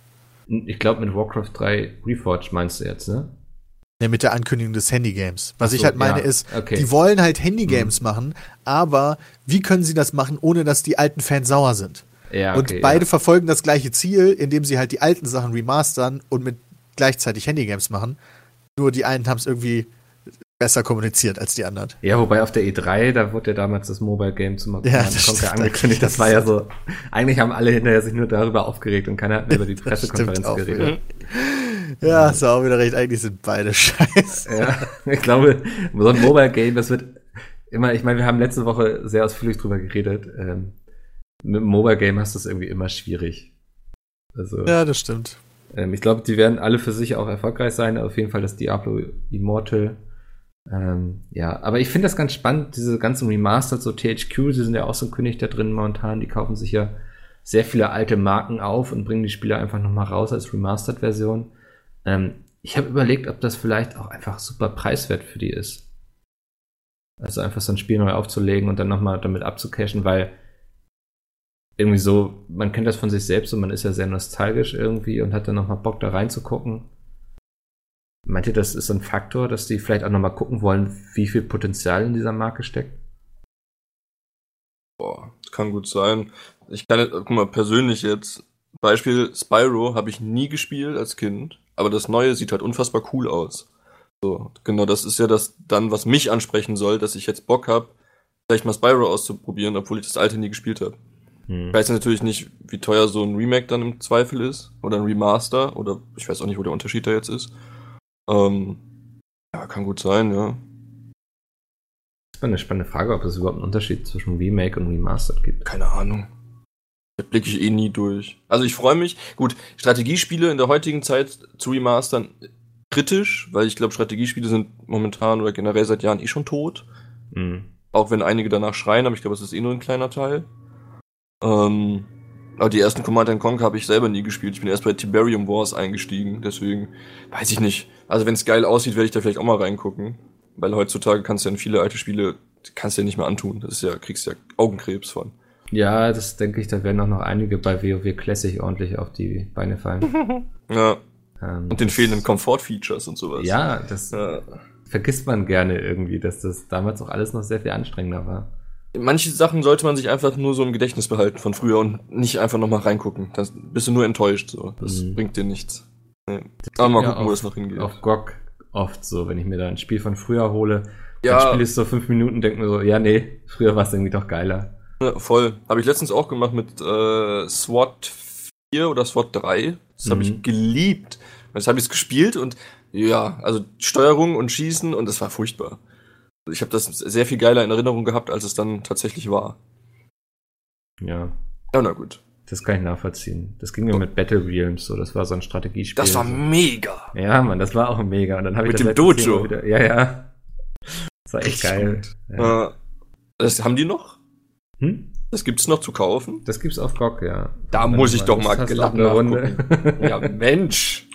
S1: Ich glaube, mit Warcraft 3 Reforged meinst du jetzt, ne?
S2: Ne, mit der Ankündigung des Handygames. Was
S1: Ach
S2: ich
S1: so,
S2: halt meine
S1: ja,
S2: ist,
S1: okay.
S2: die wollen halt Handygames machen, aber wie können sie das machen, ohne dass die alten Fans sauer sind?
S1: Ja,
S2: und
S1: okay,
S2: beide
S1: ja.
S2: verfolgen das gleiche Ziel, indem sie halt die alten Sachen remastern und mit gleichzeitig Handygames machen. Nur die einen haben es irgendwie besser kommuniziert als die anderen.
S1: Ja, wobei auf der E3, da wurde ja damals das Mobile Game zum
S2: Ja,
S1: Command Conquer angekündigt. Das war ja so, eigentlich haben alle hinterher sich nur darüber aufgeregt und keiner hat mehr über die Pressekonferenz geredet.
S2: Ja, hast du auch wieder recht. Eigentlich sind beide scheiße.
S1: Ja, ich glaube, so ein Mobile Game, das wird immer, ich meine, wir haben letzte Woche sehr ausführlich drüber geredet. Ähm, mit dem Mobile Game hast du es irgendwie immer schwierig. Also,
S2: Ja, das stimmt.
S1: Ähm, ich glaube, die werden alle für sich auch erfolgreich sein. Auf jeden Fall das Diablo Immortal. Ähm, ja, aber ich finde das ganz spannend, diese ganzen Remastered, so THQ, sie sind ja auch so ein König da drin momentan. Die kaufen sich ja sehr viele alte Marken auf und bringen die Spiele einfach nochmal raus als Remastered-Version. Ähm, ich habe überlegt, ob das vielleicht auch einfach super preiswert für die ist. Also einfach so ein Spiel neu aufzulegen und dann nochmal damit abzucashen, weil irgendwie so, man kennt das von sich selbst und man ist ja sehr nostalgisch irgendwie und hat dann nochmal Bock da reinzugucken. Meint ihr, das ist ein Faktor, dass die vielleicht auch nochmal gucken wollen, wie viel Potenzial in dieser Marke steckt?
S3: Boah, das kann gut sein. Ich kann, guck mal, persönlich jetzt, Beispiel Spyro habe ich nie gespielt als Kind, aber das Neue sieht halt unfassbar cool aus. So, genau, das ist ja das dann, was mich ansprechen soll, dass ich jetzt Bock habe, vielleicht mal Spyro auszuprobieren, obwohl ich das alte nie gespielt habe. Hm. Ich weiß natürlich nicht, wie teuer so ein Remake dann im Zweifel ist oder ein Remaster oder ich weiß auch nicht, wo der Unterschied da jetzt ist. Ähm, ja, kann gut sein, ja.
S1: Das ist eine spannende Frage, ob es überhaupt einen Unterschied zwischen Remake und Remastered gibt.
S3: Keine Ahnung. Da blicke ich eh nie durch. Also ich freue mich. Gut, Strategiespiele in der heutigen Zeit zu remastern kritisch, weil ich glaube, Strategiespiele sind momentan oder generell seit Jahren eh schon tot. Mhm. Auch wenn einige danach schreien, aber ich glaube, es ist eh nur ein kleiner Teil. Ähm, aber die ersten Command Conquer habe ich selber nie gespielt. Ich bin erst bei Tiberium Wars eingestiegen, deswegen weiß ich nicht. Also wenn es geil aussieht, werde ich da vielleicht auch mal reingucken. Weil heutzutage kannst du ja in viele alte Spiele, kannst du ja nicht mehr antun. Das ist ja, kriegst ja Augenkrebs von.
S1: Ja, das denke ich, da werden auch noch einige bei WoW Classic ordentlich auf die Beine fallen.
S3: ja. Ähm, und den fehlenden Komfort-Features und sowas.
S1: Ja, das ja. vergisst man gerne irgendwie, dass das damals auch alles noch sehr viel anstrengender war.
S3: Manche Sachen sollte man sich einfach nur so im Gedächtnis behalten von früher und nicht einfach nochmal reingucken. Dann bist du nur enttäuscht. So. Das mhm. bringt dir nichts. Nee. Aber mal gucken,
S1: auf,
S3: wo es noch hingeht.
S1: Auf GOG oft so, wenn ich mir da ein Spiel von früher hole. Ja. Dann spiele ich so fünf Minuten, denke mir so, ja, nee, früher war es irgendwie doch geiler.
S3: Ja, voll. Habe ich letztens auch gemacht mit äh, SWAT 4 oder SWAT 3. Das mhm. habe ich geliebt. Jetzt habe ich es gespielt und ja, also Steuerung und Schießen und es war furchtbar. Ich habe das sehr viel geiler in Erinnerung gehabt, als es dann tatsächlich war.
S1: Ja.
S3: Ja, na gut.
S1: Das kann ich nachvollziehen. Das ging mir oh. mit Battle Realms so. Das war so ein Strategiespiel.
S3: Das war mega.
S1: Ja, Mann, das war auch mega. Und dann habe ich
S3: mit dem Dojo.
S1: Wieder, ja, ja. Das war echt geil.
S3: Ja. Das haben die noch? Hm? Das gibt's noch zu kaufen?
S1: Das gibt's auf GOG, ja.
S3: Da muss ich doch mal gelacht Runde. ja, Mensch.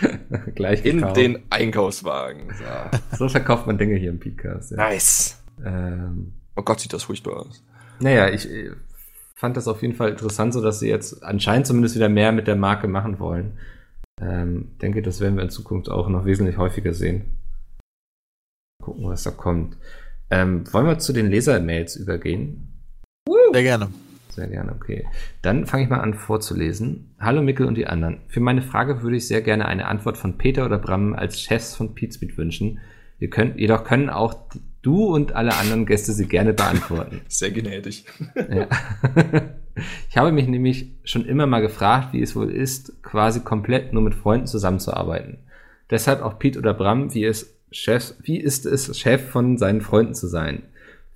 S1: Gleich
S3: gekauft. In den Einkaufswagen.
S1: So. so verkauft man Dinge hier im Podcast.
S3: Ja. Nice. Ähm, oh Gott, sieht das furchtbar aus.
S1: Naja, ich äh, fand das auf jeden Fall interessant, so dass sie jetzt anscheinend zumindest wieder mehr mit der Marke machen wollen. Ähm, denke, das werden wir in Zukunft auch noch wesentlich häufiger sehen. Gucken, was da kommt. Ähm, wollen wir zu den Leser-Mails übergehen?
S2: Sehr gerne.
S1: Sehr gerne, okay. Dann fange ich mal an vorzulesen. Hallo Mickel und die anderen. Für meine Frage würde ich sehr gerne eine Antwort von Peter oder Bram als Chefs von Pizmeet wünschen. Ihr könnt, jedoch können auch du und alle anderen Gäste sie gerne beantworten.
S3: Sehr gnädig.
S1: Ja. Ich habe mich nämlich schon immer mal gefragt, wie es wohl ist, quasi komplett nur mit Freunden zusammenzuarbeiten. Deshalb auch Pete oder Bram, wie es Chef, wie ist es, Chef von seinen Freunden zu sein?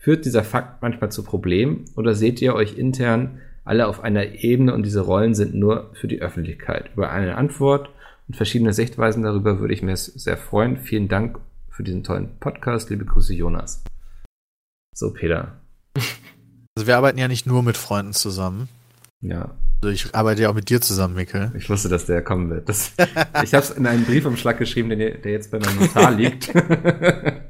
S1: Führt dieser Fakt manchmal zu Problemen oder seht ihr euch intern alle auf einer Ebene und diese Rollen sind nur für die Öffentlichkeit? Über eine Antwort und verschiedene Sichtweisen darüber würde ich mir sehr freuen. Vielen Dank für diesen tollen Podcast. Liebe Grüße, Jonas. So, Peter.
S2: Also wir arbeiten ja nicht nur mit Freunden zusammen.
S1: Ja.
S2: Also ich arbeite ja auch mit dir zusammen, Mikkel.
S1: Ich wusste, dass der kommen wird. Das, ich habe es in einem Briefumschlag geschrieben, der, der jetzt bei meinem Notar liegt.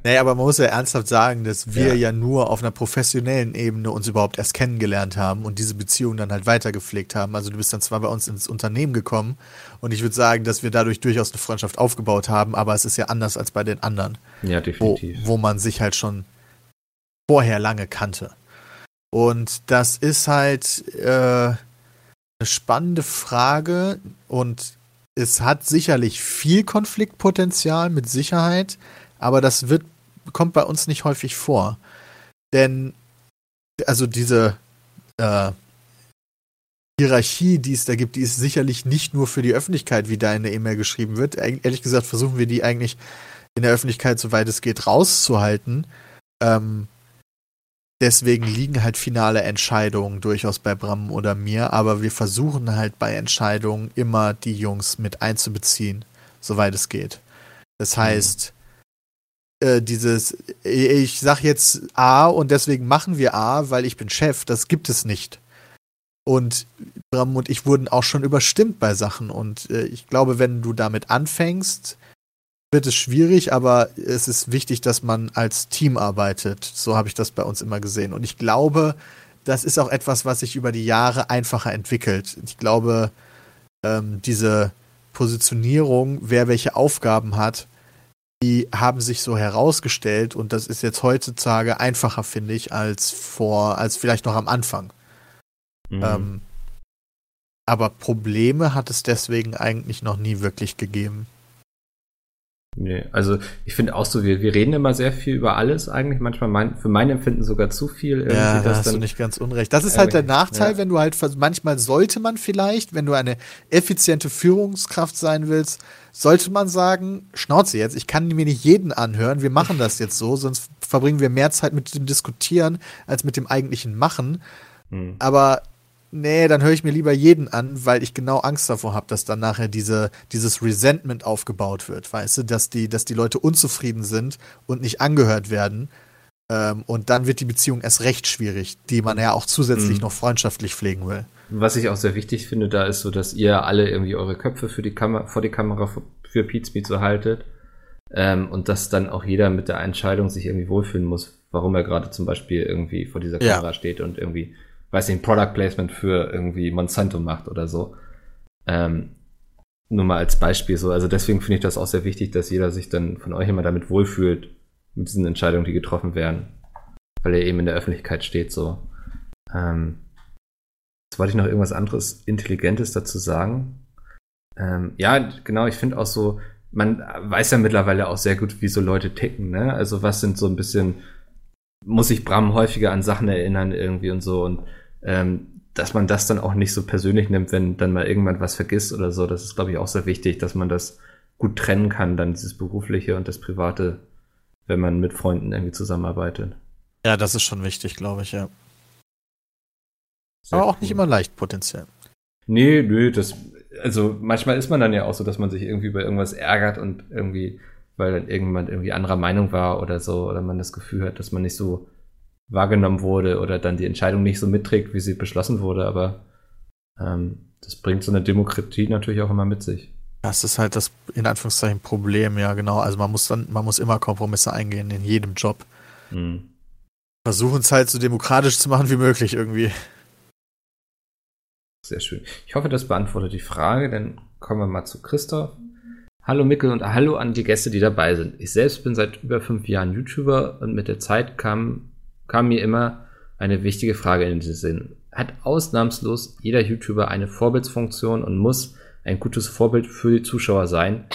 S2: naja, aber man muss ja ernsthaft sagen, dass wir ja. ja. nur auf einer professionellen Ebene uns überhaupt erst kennengelernt haben und diese Beziehung dann halt weitergepflegt haben. Also du bist dann zwar bei uns ins Unternehmen gekommen und ich würde sagen, dass wir dadurch durchaus eine Freundschaft aufgebaut haben, aber es ist ja anders als bei den anderen.
S1: Ja, definitiv.
S2: Wo, wo man sich halt schon vorher lange kannte. Und das ist halt äh, spannende Frage und es hat sicherlich viel Konfliktpotenzial mit Sicherheit, aber das wird, kommt bei uns nicht häufig vor. Denn, also diese äh, Hierarchie, die es da gibt, die ist sicherlich nicht nur für die Öffentlichkeit, wie da in der E-Mail geschrieben wird. Ehrlich gesagt versuchen wir die eigentlich in der Öffentlichkeit, soweit es geht, rauszuhalten. Ähm, Deswegen liegen halt finale Entscheidungen durchaus bei Bram oder mir, aber wir versuchen halt bei Entscheidungen immer die Jungs mit einzubeziehen, soweit es geht. Das mhm. heißt, mhm. äh, dieses, ich sag jetzt A und deswegen machen wir A, weil ich bin Chef, das gibt es nicht. Und Bram und ich wurden auch schon überstimmt bei Sachen. Und äh, ich glaube, wenn du damit anfängst, wird es schwierig, aber es ist wichtig, dass man als Team arbeitet. So habe ich das bei uns immer gesehen. Und ich glaube, das ist auch etwas, was sich über die Jahre einfacher entwickelt. Ich glaube, ähm, diese Positionierung, wer welche Aufgaben hat, die haben sich so herausgestellt und das ist jetzt heutzutage einfacher, finde ich, als vor, als vielleicht noch am Anfang. Mhm. Ähm, aber Probleme hat es deswegen eigentlich noch nie wirklich gegeben.
S1: Nee, also ich finde auch so, wir, wir reden immer sehr viel über alles eigentlich, manchmal mein, für mein Empfinden sogar zu viel.
S2: Ja, da hast dann, du nicht ganz unrecht. Das ist halt der Nachteil, ja. wenn du halt, manchmal sollte man vielleicht, wenn du eine effiziente Führungskraft sein willst, sollte man sagen, Schnauze jetzt, ich kann mir nicht jeden anhören, wir machen das jetzt so, sonst verbringen wir mehr Zeit mit dem Diskutieren als mit dem eigentlichen Machen. Hm. Aber nee, dann höre ich mir lieber jeden an, weil ich genau Angst davor habe, dass dann nachher diese, dieses Resentment aufgebaut wird, weißt du, dass die, dass die Leute unzufrieden sind und nicht angehört werden. Ähm, und dann wird die Beziehung erst recht schwierig, die man ja auch zusätzlich mhm. noch freundschaftlich pflegen will.
S1: Was ich auch sehr wichtig finde, da ist so, dass ihr alle irgendwie eure Köpfe für die Kamera, vor die Kamera für Pete so haltet. Ähm, und dass dann auch jeder mit der Entscheidung sich irgendwie wohlfühlen muss, warum er gerade zum Beispiel irgendwie vor dieser Kamera ja. steht und irgendwie weiß nicht, ein Product Placement für irgendwie Monsanto macht oder so. Ähm, nur mal als Beispiel so. Also deswegen finde ich das auch sehr wichtig, dass jeder sich dann von euch immer damit wohlfühlt, mit diesen Entscheidungen, die getroffen werden. Weil er eben in der Öffentlichkeit steht so. Ähm, jetzt wollte ich noch irgendwas anderes Intelligentes dazu sagen. Ähm, ja, genau, ich finde auch so, man weiß ja mittlerweile auch sehr gut, wie so Leute ticken, ne? Also was sind so ein bisschen, muss sich Bram häufiger an Sachen erinnern irgendwie und so und ähm, dass man das dann auch nicht so persönlich nimmt, wenn dann mal irgendwann was vergisst oder so. Das ist, glaube ich, auch sehr wichtig, dass man das gut trennen kann, dann dieses Berufliche und das Private, wenn man mit Freunden irgendwie zusammenarbeitet.
S2: Ja, das ist schon wichtig, glaube ich, ja. Sehr Aber auch cool. nicht immer leicht potenziell.
S1: Nee, nö, das, also manchmal ist man dann ja auch so, dass man sich irgendwie über irgendwas ärgert und irgendwie, weil dann irgendjemand irgendwie anderer Meinung war oder so, oder man das Gefühl hat, dass man nicht so wahrgenommen wurde oder dann die Entscheidung nicht so mitträgt, wie sie beschlossen wurde, aber ähm, das bringt so eine Demokratie natürlich auch immer mit sich.
S2: Das ist halt das in Anführungszeichen Problem, ja genau. Also man muss dann, man muss immer Kompromisse eingehen in jedem Job. Mhm. Versuchen es halt so demokratisch zu machen wie möglich irgendwie.
S1: Sehr schön. Ich hoffe, das beantwortet die Frage. Dann kommen wir mal zu Christoph. Hallo Mickel und hallo an die Gäste, die dabei sind. Ich selbst bin seit über fünf Jahren YouTuber und mit der Zeit kam kam mir immer eine wichtige Frage in den Sinn. Hat ausnahmslos jeder YouTuber eine Vorbildsfunktion und muss ein gutes Vorbild für die Zuschauer sein?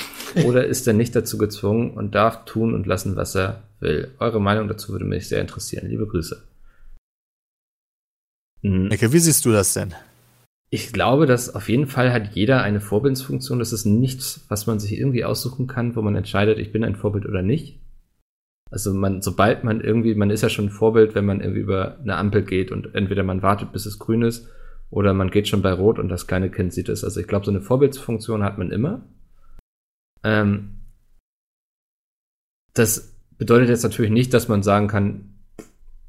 S1: Oder ist er nicht dazu gezwungen und darf tun und lassen, was er will? Eure Meinung dazu würde mich sehr interessieren. Liebe Grüße.
S2: Mhm. Ecke, wie siehst du das denn?
S1: Ich glaube, dass auf jeden Fall hat jeder eine Vorbildsfunktion. Das ist nichts, was man sich irgendwie aussuchen kann, wo man entscheidet, ich bin ein Vorbild oder nicht. Also man, sobald man irgendwie, man ist ja schon ein Vorbild, wenn man irgendwie über eine Ampel geht und entweder man wartet, bis es grün ist, oder man geht schon bei Rot und das kleine Kind sieht es. Also ich glaube, so eine Vorbildsfunktion hat man immer. Ähm, das bedeutet jetzt natürlich nicht, dass man sagen kann,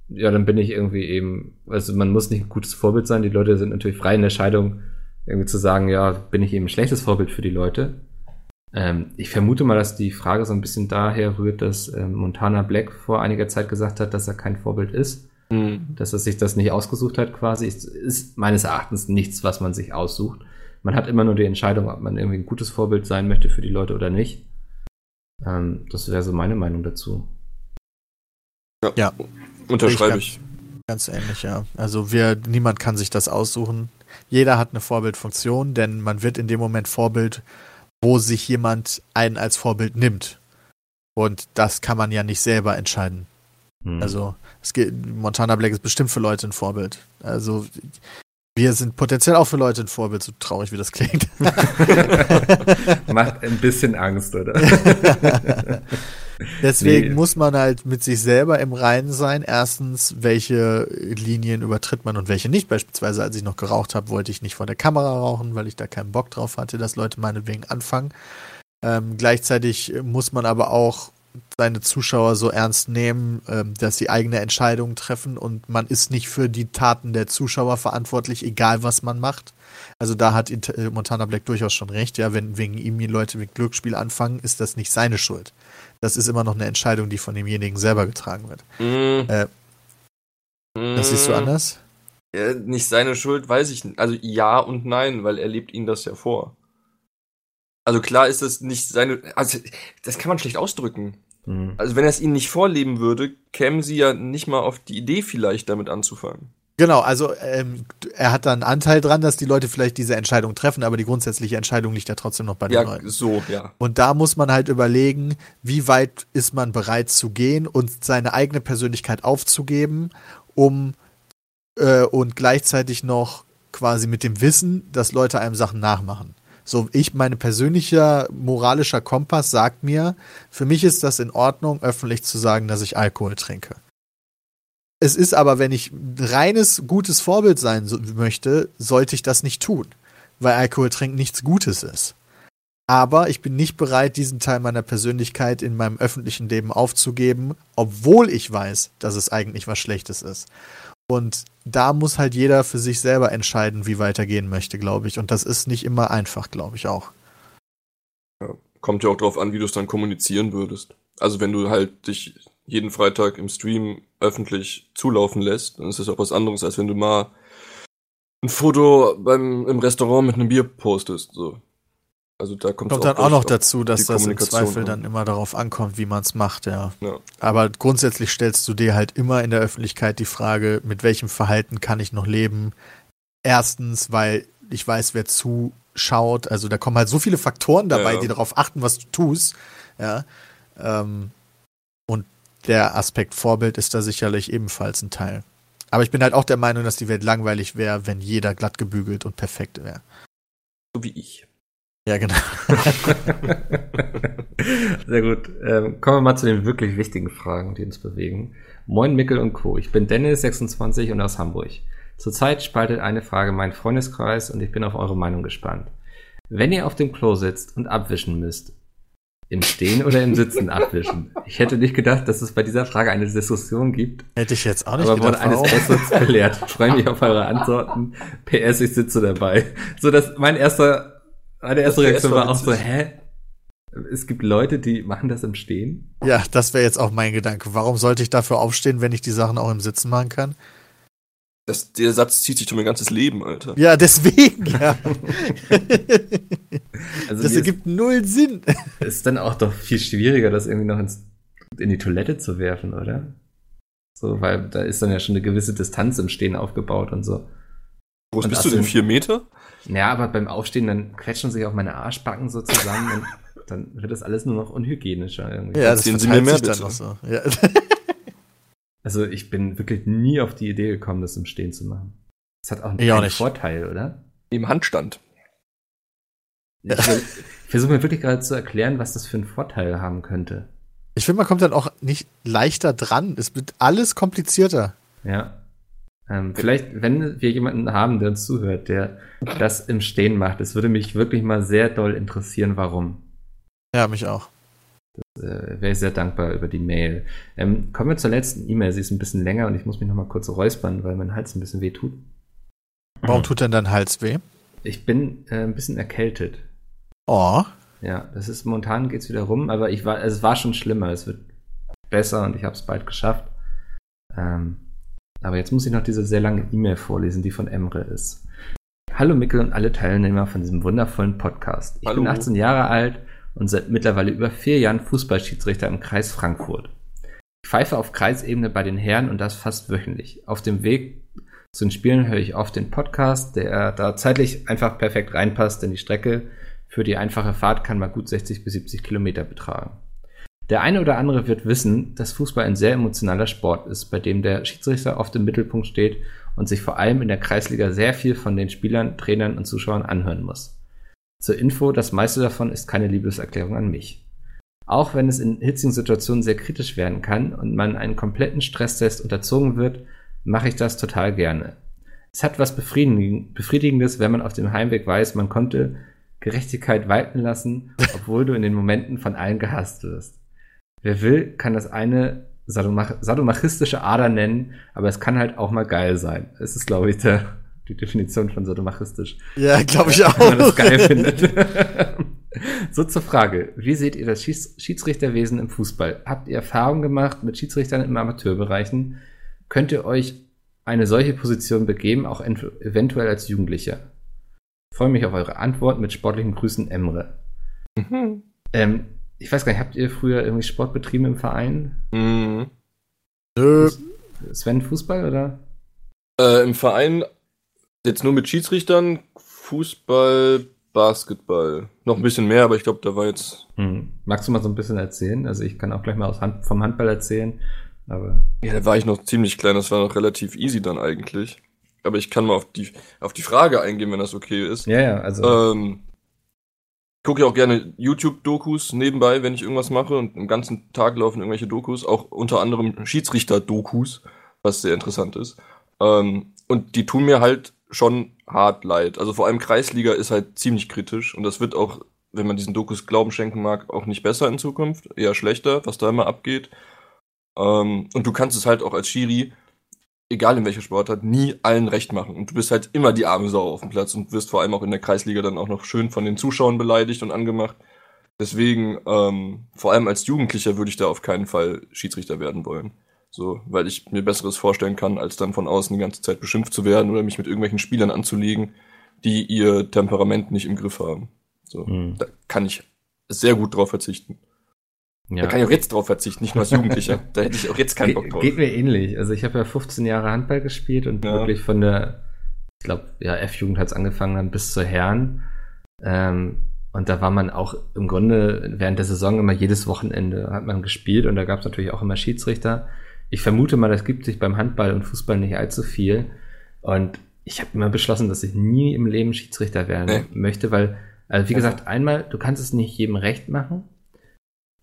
S1: ja, dann bin ich irgendwie eben, also man muss nicht ein gutes Vorbild sein. Die Leute sind natürlich frei in der Scheidung, irgendwie zu sagen, ja, bin ich eben ein schlechtes Vorbild für die Leute. Ähm, ich vermute mal, dass die Frage so ein bisschen daher rührt, dass ähm, Montana Black vor einiger Zeit gesagt hat, dass er kein Vorbild ist. Mhm. Dass er sich das nicht ausgesucht hat, quasi. Ist, ist meines Erachtens nichts, was man sich aussucht. Man hat immer nur die Entscheidung, ob man irgendwie ein gutes Vorbild sein möchte für die Leute oder nicht. Ähm, das wäre so meine Meinung dazu.
S2: Ja, ja. unterschreibe ich. Ganz, ganz ähnlich, ja. Also wir, niemand kann sich das aussuchen. Jeder hat eine Vorbildfunktion, denn man wird in dem Moment Vorbild, wo sich jemand einen als Vorbild nimmt. Und das kann man ja nicht selber entscheiden. Hm. Also, es geht, Montana Black ist bestimmt für Leute ein Vorbild. Also, wir sind potenziell auch für Leute ein Vorbild, so traurig wie das klingt.
S1: Macht ein bisschen Angst, oder?
S2: Deswegen nee. muss man halt mit sich selber im Reinen sein. Erstens, welche Linien übertritt man und welche nicht. Beispielsweise, als ich noch geraucht habe, wollte ich nicht vor der Kamera rauchen, weil ich da keinen Bock drauf hatte, dass Leute meinetwegen anfangen. Ähm, gleichzeitig muss man aber auch seine Zuschauer so ernst nehmen, ähm, dass sie eigene Entscheidungen treffen und man ist nicht für die Taten der Zuschauer verantwortlich, egal was man macht. Also da hat äh, Montana Black durchaus schon recht, ja, wenn wegen ihm die Leute mit Glücksspiel anfangen, ist das nicht seine Schuld. Das ist immer noch eine Entscheidung, die von demjenigen selber getragen wird. Mm. Äh, das siehst du mm. anders?
S3: Ja, nicht seine Schuld, weiß ich nicht. Also ja und nein, weil er lebt ihnen das ja vor. Also klar ist das nicht seine, also das kann man schlecht ausdrücken. Mhm. Also wenn er es ihnen nicht vorleben würde, kämen sie ja nicht mal auf die Idee vielleicht damit anzufangen.
S2: Genau, also ähm, er hat da einen Anteil dran, dass die Leute vielleicht diese Entscheidung treffen, aber die grundsätzliche Entscheidung liegt ja trotzdem noch bei den
S3: ja,
S2: Leuten.
S3: so, ja.
S2: Und da muss man halt überlegen, wie weit ist man bereit zu gehen und seine eigene Persönlichkeit aufzugeben, um äh, und gleichzeitig noch quasi mit dem Wissen, dass Leute einem Sachen nachmachen. So, ich, meine persönlicher moralischer Kompass sagt mir, für mich ist das in Ordnung, öffentlich zu sagen, dass ich Alkohol trinke. Es ist aber, wenn ich reines, gutes Vorbild sein so, möchte, sollte ich das nicht tun, weil Alkohol trinken nichts Gutes ist. Aber ich bin nicht bereit, diesen Teil meiner Persönlichkeit in meinem öffentlichen Leben aufzugeben, obwohl ich weiß, dass es eigentlich was Schlechtes ist. Und da muss halt jeder für sich selber entscheiden, wie weitergehen möchte, glaube ich. Und das ist nicht immer einfach, glaube ich auch.
S3: Ja, kommt ja auch darauf an, wie du es dann kommunizieren würdest. Also wenn du halt dich jeden Freitag im Stream öffentlich zulaufen lässt, dann ist das auch was anderes, als wenn du mal ein Foto beim, im Restaurant mit einem Bier postest. So.
S2: Also da kommt, kommt dann auch noch dazu, dass das im Zweifel dann immer darauf ankommt, wie man es macht, ja. ja. Aber grundsätzlich stellst du dir halt immer in der Öffentlichkeit die Frage, mit welchem Verhalten kann ich noch leben? Erstens, weil ich weiß, wer zuschaut. Also da kommen halt so viele Faktoren dabei, ja. die darauf achten, was du tust. Ja. Ähm, der Aspekt Vorbild ist da sicherlich ebenfalls ein Teil. Aber ich bin halt auch der Meinung, dass die Welt langweilig wäre, wenn jeder glatt gebügelt und perfekt wäre.
S3: So wie ich.
S2: Ja, genau.
S1: Sehr gut. Ähm, kommen wir mal zu den wirklich wichtigen Fragen, die uns bewegen. Moin Mickel und Co. Ich bin Dennis, 26 und aus Hamburg. Zurzeit spaltet eine Frage meinen Freundeskreis und ich bin auf eure Meinung gespannt. Wenn ihr auf dem Klo sitzt und abwischen müsst, im Stehen oder im Sitzen abwischen? Ich hätte nicht gedacht, dass es bei dieser Frage eine Diskussion gibt.
S2: Hätte ich jetzt auch nicht
S1: aber gedacht. Aber wurde eines Besseren belehrt. Ich freue mich auf eure Antworten. PS, ich sitze dabei. So, dass mein erster meine erste Reaktion war auch so, hä? Es gibt Leute, die machen das im Stehen?
S2: Ja, das wäre jetzt auch mein Gedanke. Warum sollte ich dafür aufstehen, wenn ich die Sachen auch im Sitzen machen kann?
S3: Das, der Satz zieht sich durch mein ganzes Leben, Alter.
S2: Ja, deswegen, ja. also das ergibt ist, null Sinn.
S1: Ist dann auch doch viel schwieriger, das irgendwie noch ins, in die Toilette zu werfen, oder? So, weil da ist dann ja schon eine gewisse Distanz im Stehen aufgebaut und so.
S3: Wo bist du denn? Vier Meter?
S1: Ja, aber beim Aufstehen, dann quetschen sich auch meine Arschbacken so zusammen und dann wird das alles nur noch unhygienischer irgendwie.
S2: Ja, das sehen Sie mir mehr bitte. Dann so. Ja.
S1: also ich bin wirklich nie auf die Idee gekommen, das im Stehen zu machen. Das hat auch einen
S2: auch
S1: Vorteil, oder?
S3: Im Handstand.
S1: Ich versuche mir wirklich gerade zu erklären, was das für einen Vorteil haben könnte.
S2: Ich finde, man kommt dann auch nicht leichter dran. Es wird alles komplizierter.
S1: Ja. Ähm, vielleicht, wenn wir jemanden haben, der uns zuhört, der das im Stehen macht, es würde mich wirklich mal sehr doll interessieren, warum.
S2: Ja, mich auch.
S1: Das äh, wäre ich sehr dankbar über die Mail. Ähm, kommen wir zur letzten E-Mail. Sie ist ein bisschen länger und ich muss mich noch mal kurz räuspern, weil mein Hals ein bisschen weh tut.
S2: Warum tut denn dein Hals weh?
S1: Ich bin äh, ein bisschen erkältet.
S2: Oh.
S1: Ja, das ist momentan geht's wieder rum, aber ich war, es war schon schlimmer. Es wird besser und ich habe es bald geschafft. Ähm, aber jetzt muss ich noch diese sehr lange E-Mail vorlesen, die von Emre ist. Hallo Mickel und alle Teilnehmer von diesem wundervollen Podcast. Ich Hallo. bin 18 Jahre alt und seit mittlerweile über vier Jahren Fußballschiedsrichter im Kreis Frankfurt. Ich pfeife auf Kreisebene bei den Herren und das fast wöchentlich. Auf dem Weg zu den Spielen höre ich oft den Podcast, der da zeitlich einfach perfekt reinpasst, denn die Strecke für die einfache Fahrt kann mal gut 60 bis 70 Kilometer betragen. Der eine oder andere wird wissen, dass Fußball ein sehr emotionaler Sport ist, bei dem der Schiedsrichter oft im Mittelpunkt steht und sich vor allem in der Kreisliga sehr viel von den Spielern, Trainern und Zuschauern anhören muss. Zur Info, das meiste davon ist keine Liebeserklärung an mich. Auch wenn es in hitzigen Situationen sehr kritisch werden kann und man einen kompletten Stresstest unterzogen wird, mache ich das total gerne. Es hat was Befriedigendes, wenn man auf dem Heimweg weiß, man konnte Gerechtigkeit walten lassen, obwohl du in den Momenten von allen gehasst wirst. wer will, kann das eine sadomach sadomachistische Ader nennen, aber es kann halt auch mal geil sein. Es ist, glaube ich, der, die Definition von sadomachistisch.
S2: Ja, glaube ich auch.
S1: Wenn man das geil findet. so zur Frage. Wie seht ihr das Schieds Schiedsrichterwesen im Fußball? Habt ihr Erfahrungen gemacht mit Schiedsrichtern im Amateurbereichen? Könnt ihr euch eine solche Position begeben, auch eventuell als Jugendlicher? Ich freue mich auf eure Antwort mit sportlichen Grüßen, Emre. Mhm. Ähm, ich weiß gar nicht, habt ihr früher irgendwie Sport betrieben im Verein? Mhm. Nö. Sven Fußball oder?
S3: Äh, Im Verein jetzt nur mit Schiedsrichtern, Fußball, Basketball. Noch ein bisschen mehr, aber ich glaube, da war jetzt.
S1: Hm. Magst du mal so ein bisschen erzählen? Also ich kann auch gleich mal aus Hand, vom Handball erzählen. Aber.
S3: Ja, da war ich noch ziemlich klein, das war noch relativ easy dann eigentlich. Aber ich kann mal auf die, auf die Frage eingehen, wenn das okay ist.
S1: Ja, ja, also. Ähm,
S3: gucke ja auch gerne YouTube-Dokus nebenbei, wenn ich irgendwas mache und den ganzen Tag laufen irgendwelche Dokus, auch unter anderem Schiedsrichter-Dokus, was sehr interessant ist. Ähm, und die tun mir halt schon hart leid. Also vor allem Kreisliga ist halt ziemlich kritisch und das wird auch, wenn man diesen Dokus Glauben schenken mag, auch nicht besser in Zukunft, eher schlechter, was da immer abgeht. Ähm, und du kannst es halt auch als Schiri egal in welcher Sportart, nie allen recht machen. Und du bist halt immer die arme Sau auf dem Platz und wirst vor allem auch in der Kreisliga dann auch noch schön von den Zuschauern beleidigt und angemacht. Deswegen, ähm, vor allem als Jugendlicher würde ich da auf keinen Fall Schiedsrichter werden wollen. So, weil ich mir Besseres vorstellen kann, als dann von außen die ganze Zeit beschimpft zu werden oder mich mit irgendwelchen Spielern anzulegen, die ihr Temperament nicht im Griff haben. So, mhm. da kann ich sehr gut drauf verzichten. Ja. Da kann ich auch jetzt drauf verzichten, nicht nur als Jugendlicher. da hätte ich auch jetzt keinen Bock drauf.
S1: Geht mir ähnlich. Also ich habe ja 15 Jahre Handball gespielt und ja. wirklich von der, ich glaube, ja, F-Jugend hat es angefangen dann bis zur Herren. Ähm, und da war man auch im Grunde während der Saison immer jedes Wochenende hat man gespielt und da gab es natürlich auch immer Schiedsrichter. Ich vermute mal, das gibt sich beim Handball und Fußball nicht allzu viel. Und ich habe immer beschlossen, dass ich nie im Leben Schiedsrichter werden nee. möchte, weil, also wie gesagt, einmal, du kannst es nicht jedem recht machen.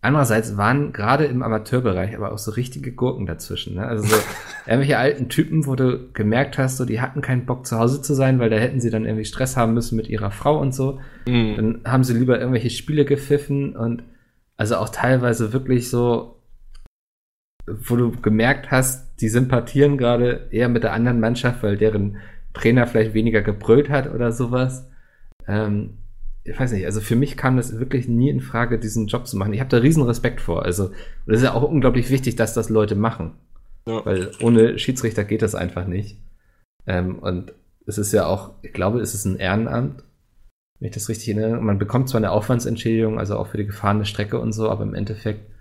S1: Andererseits waren gerade im Amateurbereich aber auch so richtige Gurken dazwischen. Ne? Also so irgendwelche alten Typen, wo du gemerkt hast, so die hatten keinen Bock zu Hause zu sein, weil da hätten sie dann irgendwie Stress haben müssen mit ihrer Frau und so. Mhm. Dann haben sie lieber irgendwelche Spiele gepfiffen und also auch teilweise wirklich so, wo du gemerkt hast, die sympathieren gerade eher mit der anderen Mannschaft, weil deren Trainer vielleicht weniger gebrüllt hat oder sowas. Ähm, ich weiß nicht, also für mich kam das wirklich nie in Frage, diesen Job zu machen. Ich habe da riesen Respekt vor. Also, das ist ja auch unglaublich wichtig, dass das Leute machen. Ja. Weil ohne Schiedsrichter geht das einfach nicht. Ähm, und es ist ja auch, ich glaube, es ist ein Ehrenamt, wenn ich das richtig erinnere. Man bekommt zwar eine Aufwandsentschädigung, also auch für die gefahrene Strecke und so, aber im Endeffekt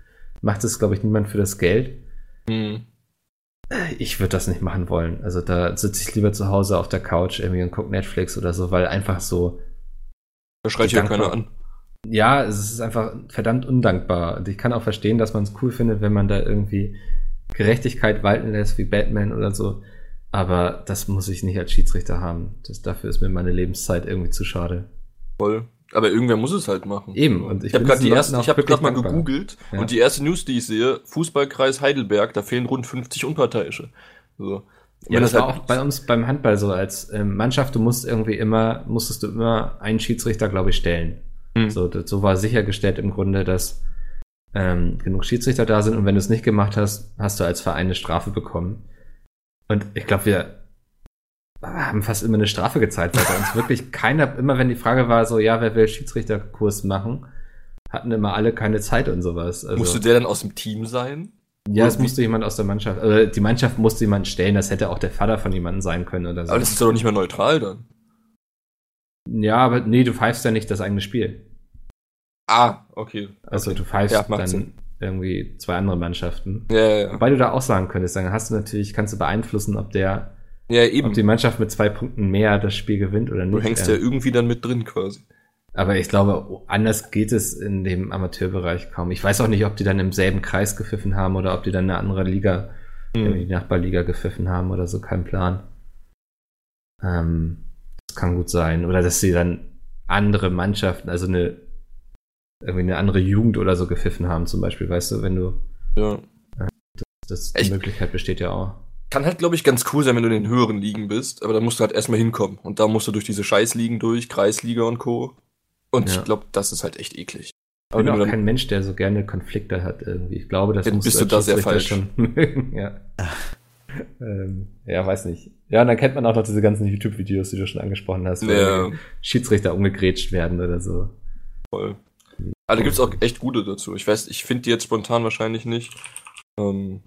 S1: macht es, glaube ich, niemand für das Geld. Mhm. Ich würde das nicht machen wollen. Also da sitze ich lieber zu Hause auf der Couch irgendwie und gucke Netflix oder so, weil einfach so
S3: da schreit hier keiner an.
S1: Ja, es ist einfach verdammt undankbar. Und ich kann auch verstehen, dass man es cool findet, wenn man da irgendwie Gerechtigkeit walten lässt, wie Batman oder so. Aber das muss ich nicht als Schiedsrichter haben. Das, dafür ist mir meine Lebenszeit irgendwie zu schade.
S3: Voll. Aber irgendwer muss es halt machen.
S1: Eben.
S3: Und ich, ich habe gerade die erste, ich habe gerade mal gegoogelt ja. und die erste News, die ich sehe, Fußballkreis Heidelberg, da fehlen rund 50 Unparteiische. So.
S1: Ja, das, war halt auch bei uns beim Handball so als ähm, Mannschaft, du musst irgendwie immer, musstest du immer einen Schiedsrichter, glaube ich, stellen. Mhm. So, das, so war sichergestellt im Grunde, dass ähm, genug Schiedsrichter da sind und wenn du es nicht gemacht hast, hast du als Verein eine Strafe bekommen. Und ich glaube, wir haben fast immer eine Strafe gezahlt, weil bei uns wirklich keiner, immer wenn die Frage war, so, ja, wer will Schiedsrichterkurs machen, hatten immer alle keine Zeit und sowas.
S3: Also, Musste der dann aus dem Team sein?
S1: Ja, es musste jemand aus der Mannschaft, also die Mannschaft musste jemand stellen, das hätte auch der Vater von jemandem sein können oder so.
S3: Aber das ist doch nicht mehr neutral dann.
S1: Ja, aber nee, du pfeifst ja nicht das eigene Spiel.
S3: Ah, okay.
S1: Also
S3: okay.
S1: du pfeifst ja, dann Sinn. irgendwie zwei andere Mannschaften.
S3: Ja, ja, ja.
S1: Wobei du da auch sagen könntest, dann hast du natürlich, kannst du beeinflussen, ob der, ja, eben. ob die Mannschaft mit zwei Punkten mehr das Spiel gewinnt oder nicht.
S3: Du hängst ja irgendwie dann mit drin quasi.
S1: Aber ich glaube, anders geht es in dem Amateurbereich kaum. Ich weiß auch nicht, ob die dann im selben Kreis gepfiffen haben oder ob die dann eine andere Liga, mhm. die Nachbarliga gepfiffen haben oder so, kein Plan. Ähm, das kann gut sein. Oder dass sie dann andere Mannschaften, also eine irgendwie eine andere Jugend oder so gepfiffen haben, zum Beispiel, weißt du, wenn du.
S3: Ja.
S1: Das, das die Möglichkeit besteht ja auch.
S3: Kann halt, glaube ich, ganz cool sein, wenn du in den höheren Ligen bist, aber da musst du halt erstmal hinkommen. Und da musst du durch diese Scheißligen durch, Kreisliga und Co. Und ja. ich glaube, das ist halt echt eklig.
S1: Ich bin auch kein Mensch, der so gerne Konflikte hat irgendwie. Ich glaube, das
S3: muss bist du da sehr falsch. schon mögen.
S1: ja. ähm, ja, weiß nicht. Ja, und dann kennt man auch noch diese ganzen YouTube-Videos, die du schon angesprochen hast, wo ja. Schiedsrichter umgegrätscht werden oder so.
S3: Voll. Aber da gibt's auch echt gute dazu. Ich weiß, ich finde die jetzt spontan wahrscheinlich nicht. Ähm,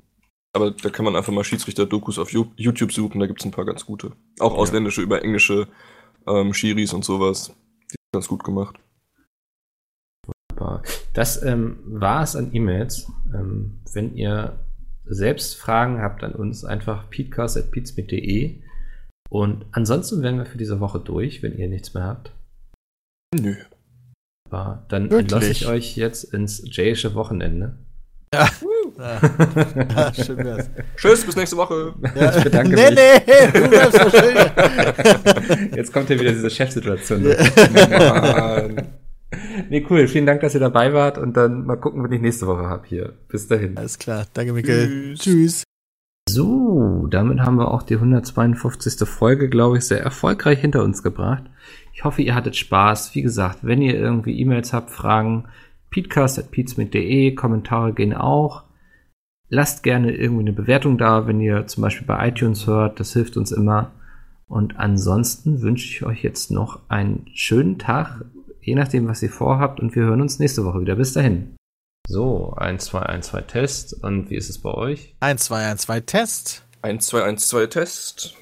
S3: aber da kann man einfach mal Schiedsrichter-Dokus auf YouTube suchen, da gibt's ein paar ganz gute. Auch ja. ausländische über englische ähm, Schiris und sowas. Die sind ganz gut gemacht.
S1: Wunderbar. Das ähm, war es an E-Mails. Ähm, wenn ihr selbst Fragen habt an uns, einfach peatcast.peatsmit.de. Und ansonsten wären wir für diese Woche durch, wenn ihr nichts mehr habt.
S3: Nö.
S1: Aber dann entlasse ich euch jetzt ins Jayische Wochenende.
S3: Ja. Ja. ja schön wär's. Tschüss, bis nächste Woche.
S1: Ja. Ich bedanke nee, mich. Nee, du bleibst so Jetzt kommt hier wieder diese Chefsituation. Ne? Nee, cool. Vielen Dank, dass ihr dabei wart und dann mal gucken, was ich nächste Woche habe hier. Bis dahin.
S2: Alles klar. Danke, Mikkel. Tschüss. Tschüss.
S1: So, damit haben wir auch die 152. Folge, glaube ich, sehr erfolgreich hinter uns gebracht. Ich hoffe, ihr hattet Spaß. Wie gesagt, wenn ihr irgendwie E-Mails habt, Fragen, peatcast.peatsmit.de, Kommentare gehen auch. Lasst gerne irgendwie eine Bewertung da, wenn ihr zum Beispiel bei iTunes hört. Das hilft uns immer. Und ansonsten wünsche ich euch jetzt noch einen schönen Tag, je nachdem, was ihr vorhabt. Und wir hören uns nächste Woche wieder. Bis dahin. So, 1, 2, 1, 2 Test. Und wie ist es bei euch?
S2: 1, 2, 1, 2 Test.
S3: 1, 2, 1, 2 Test.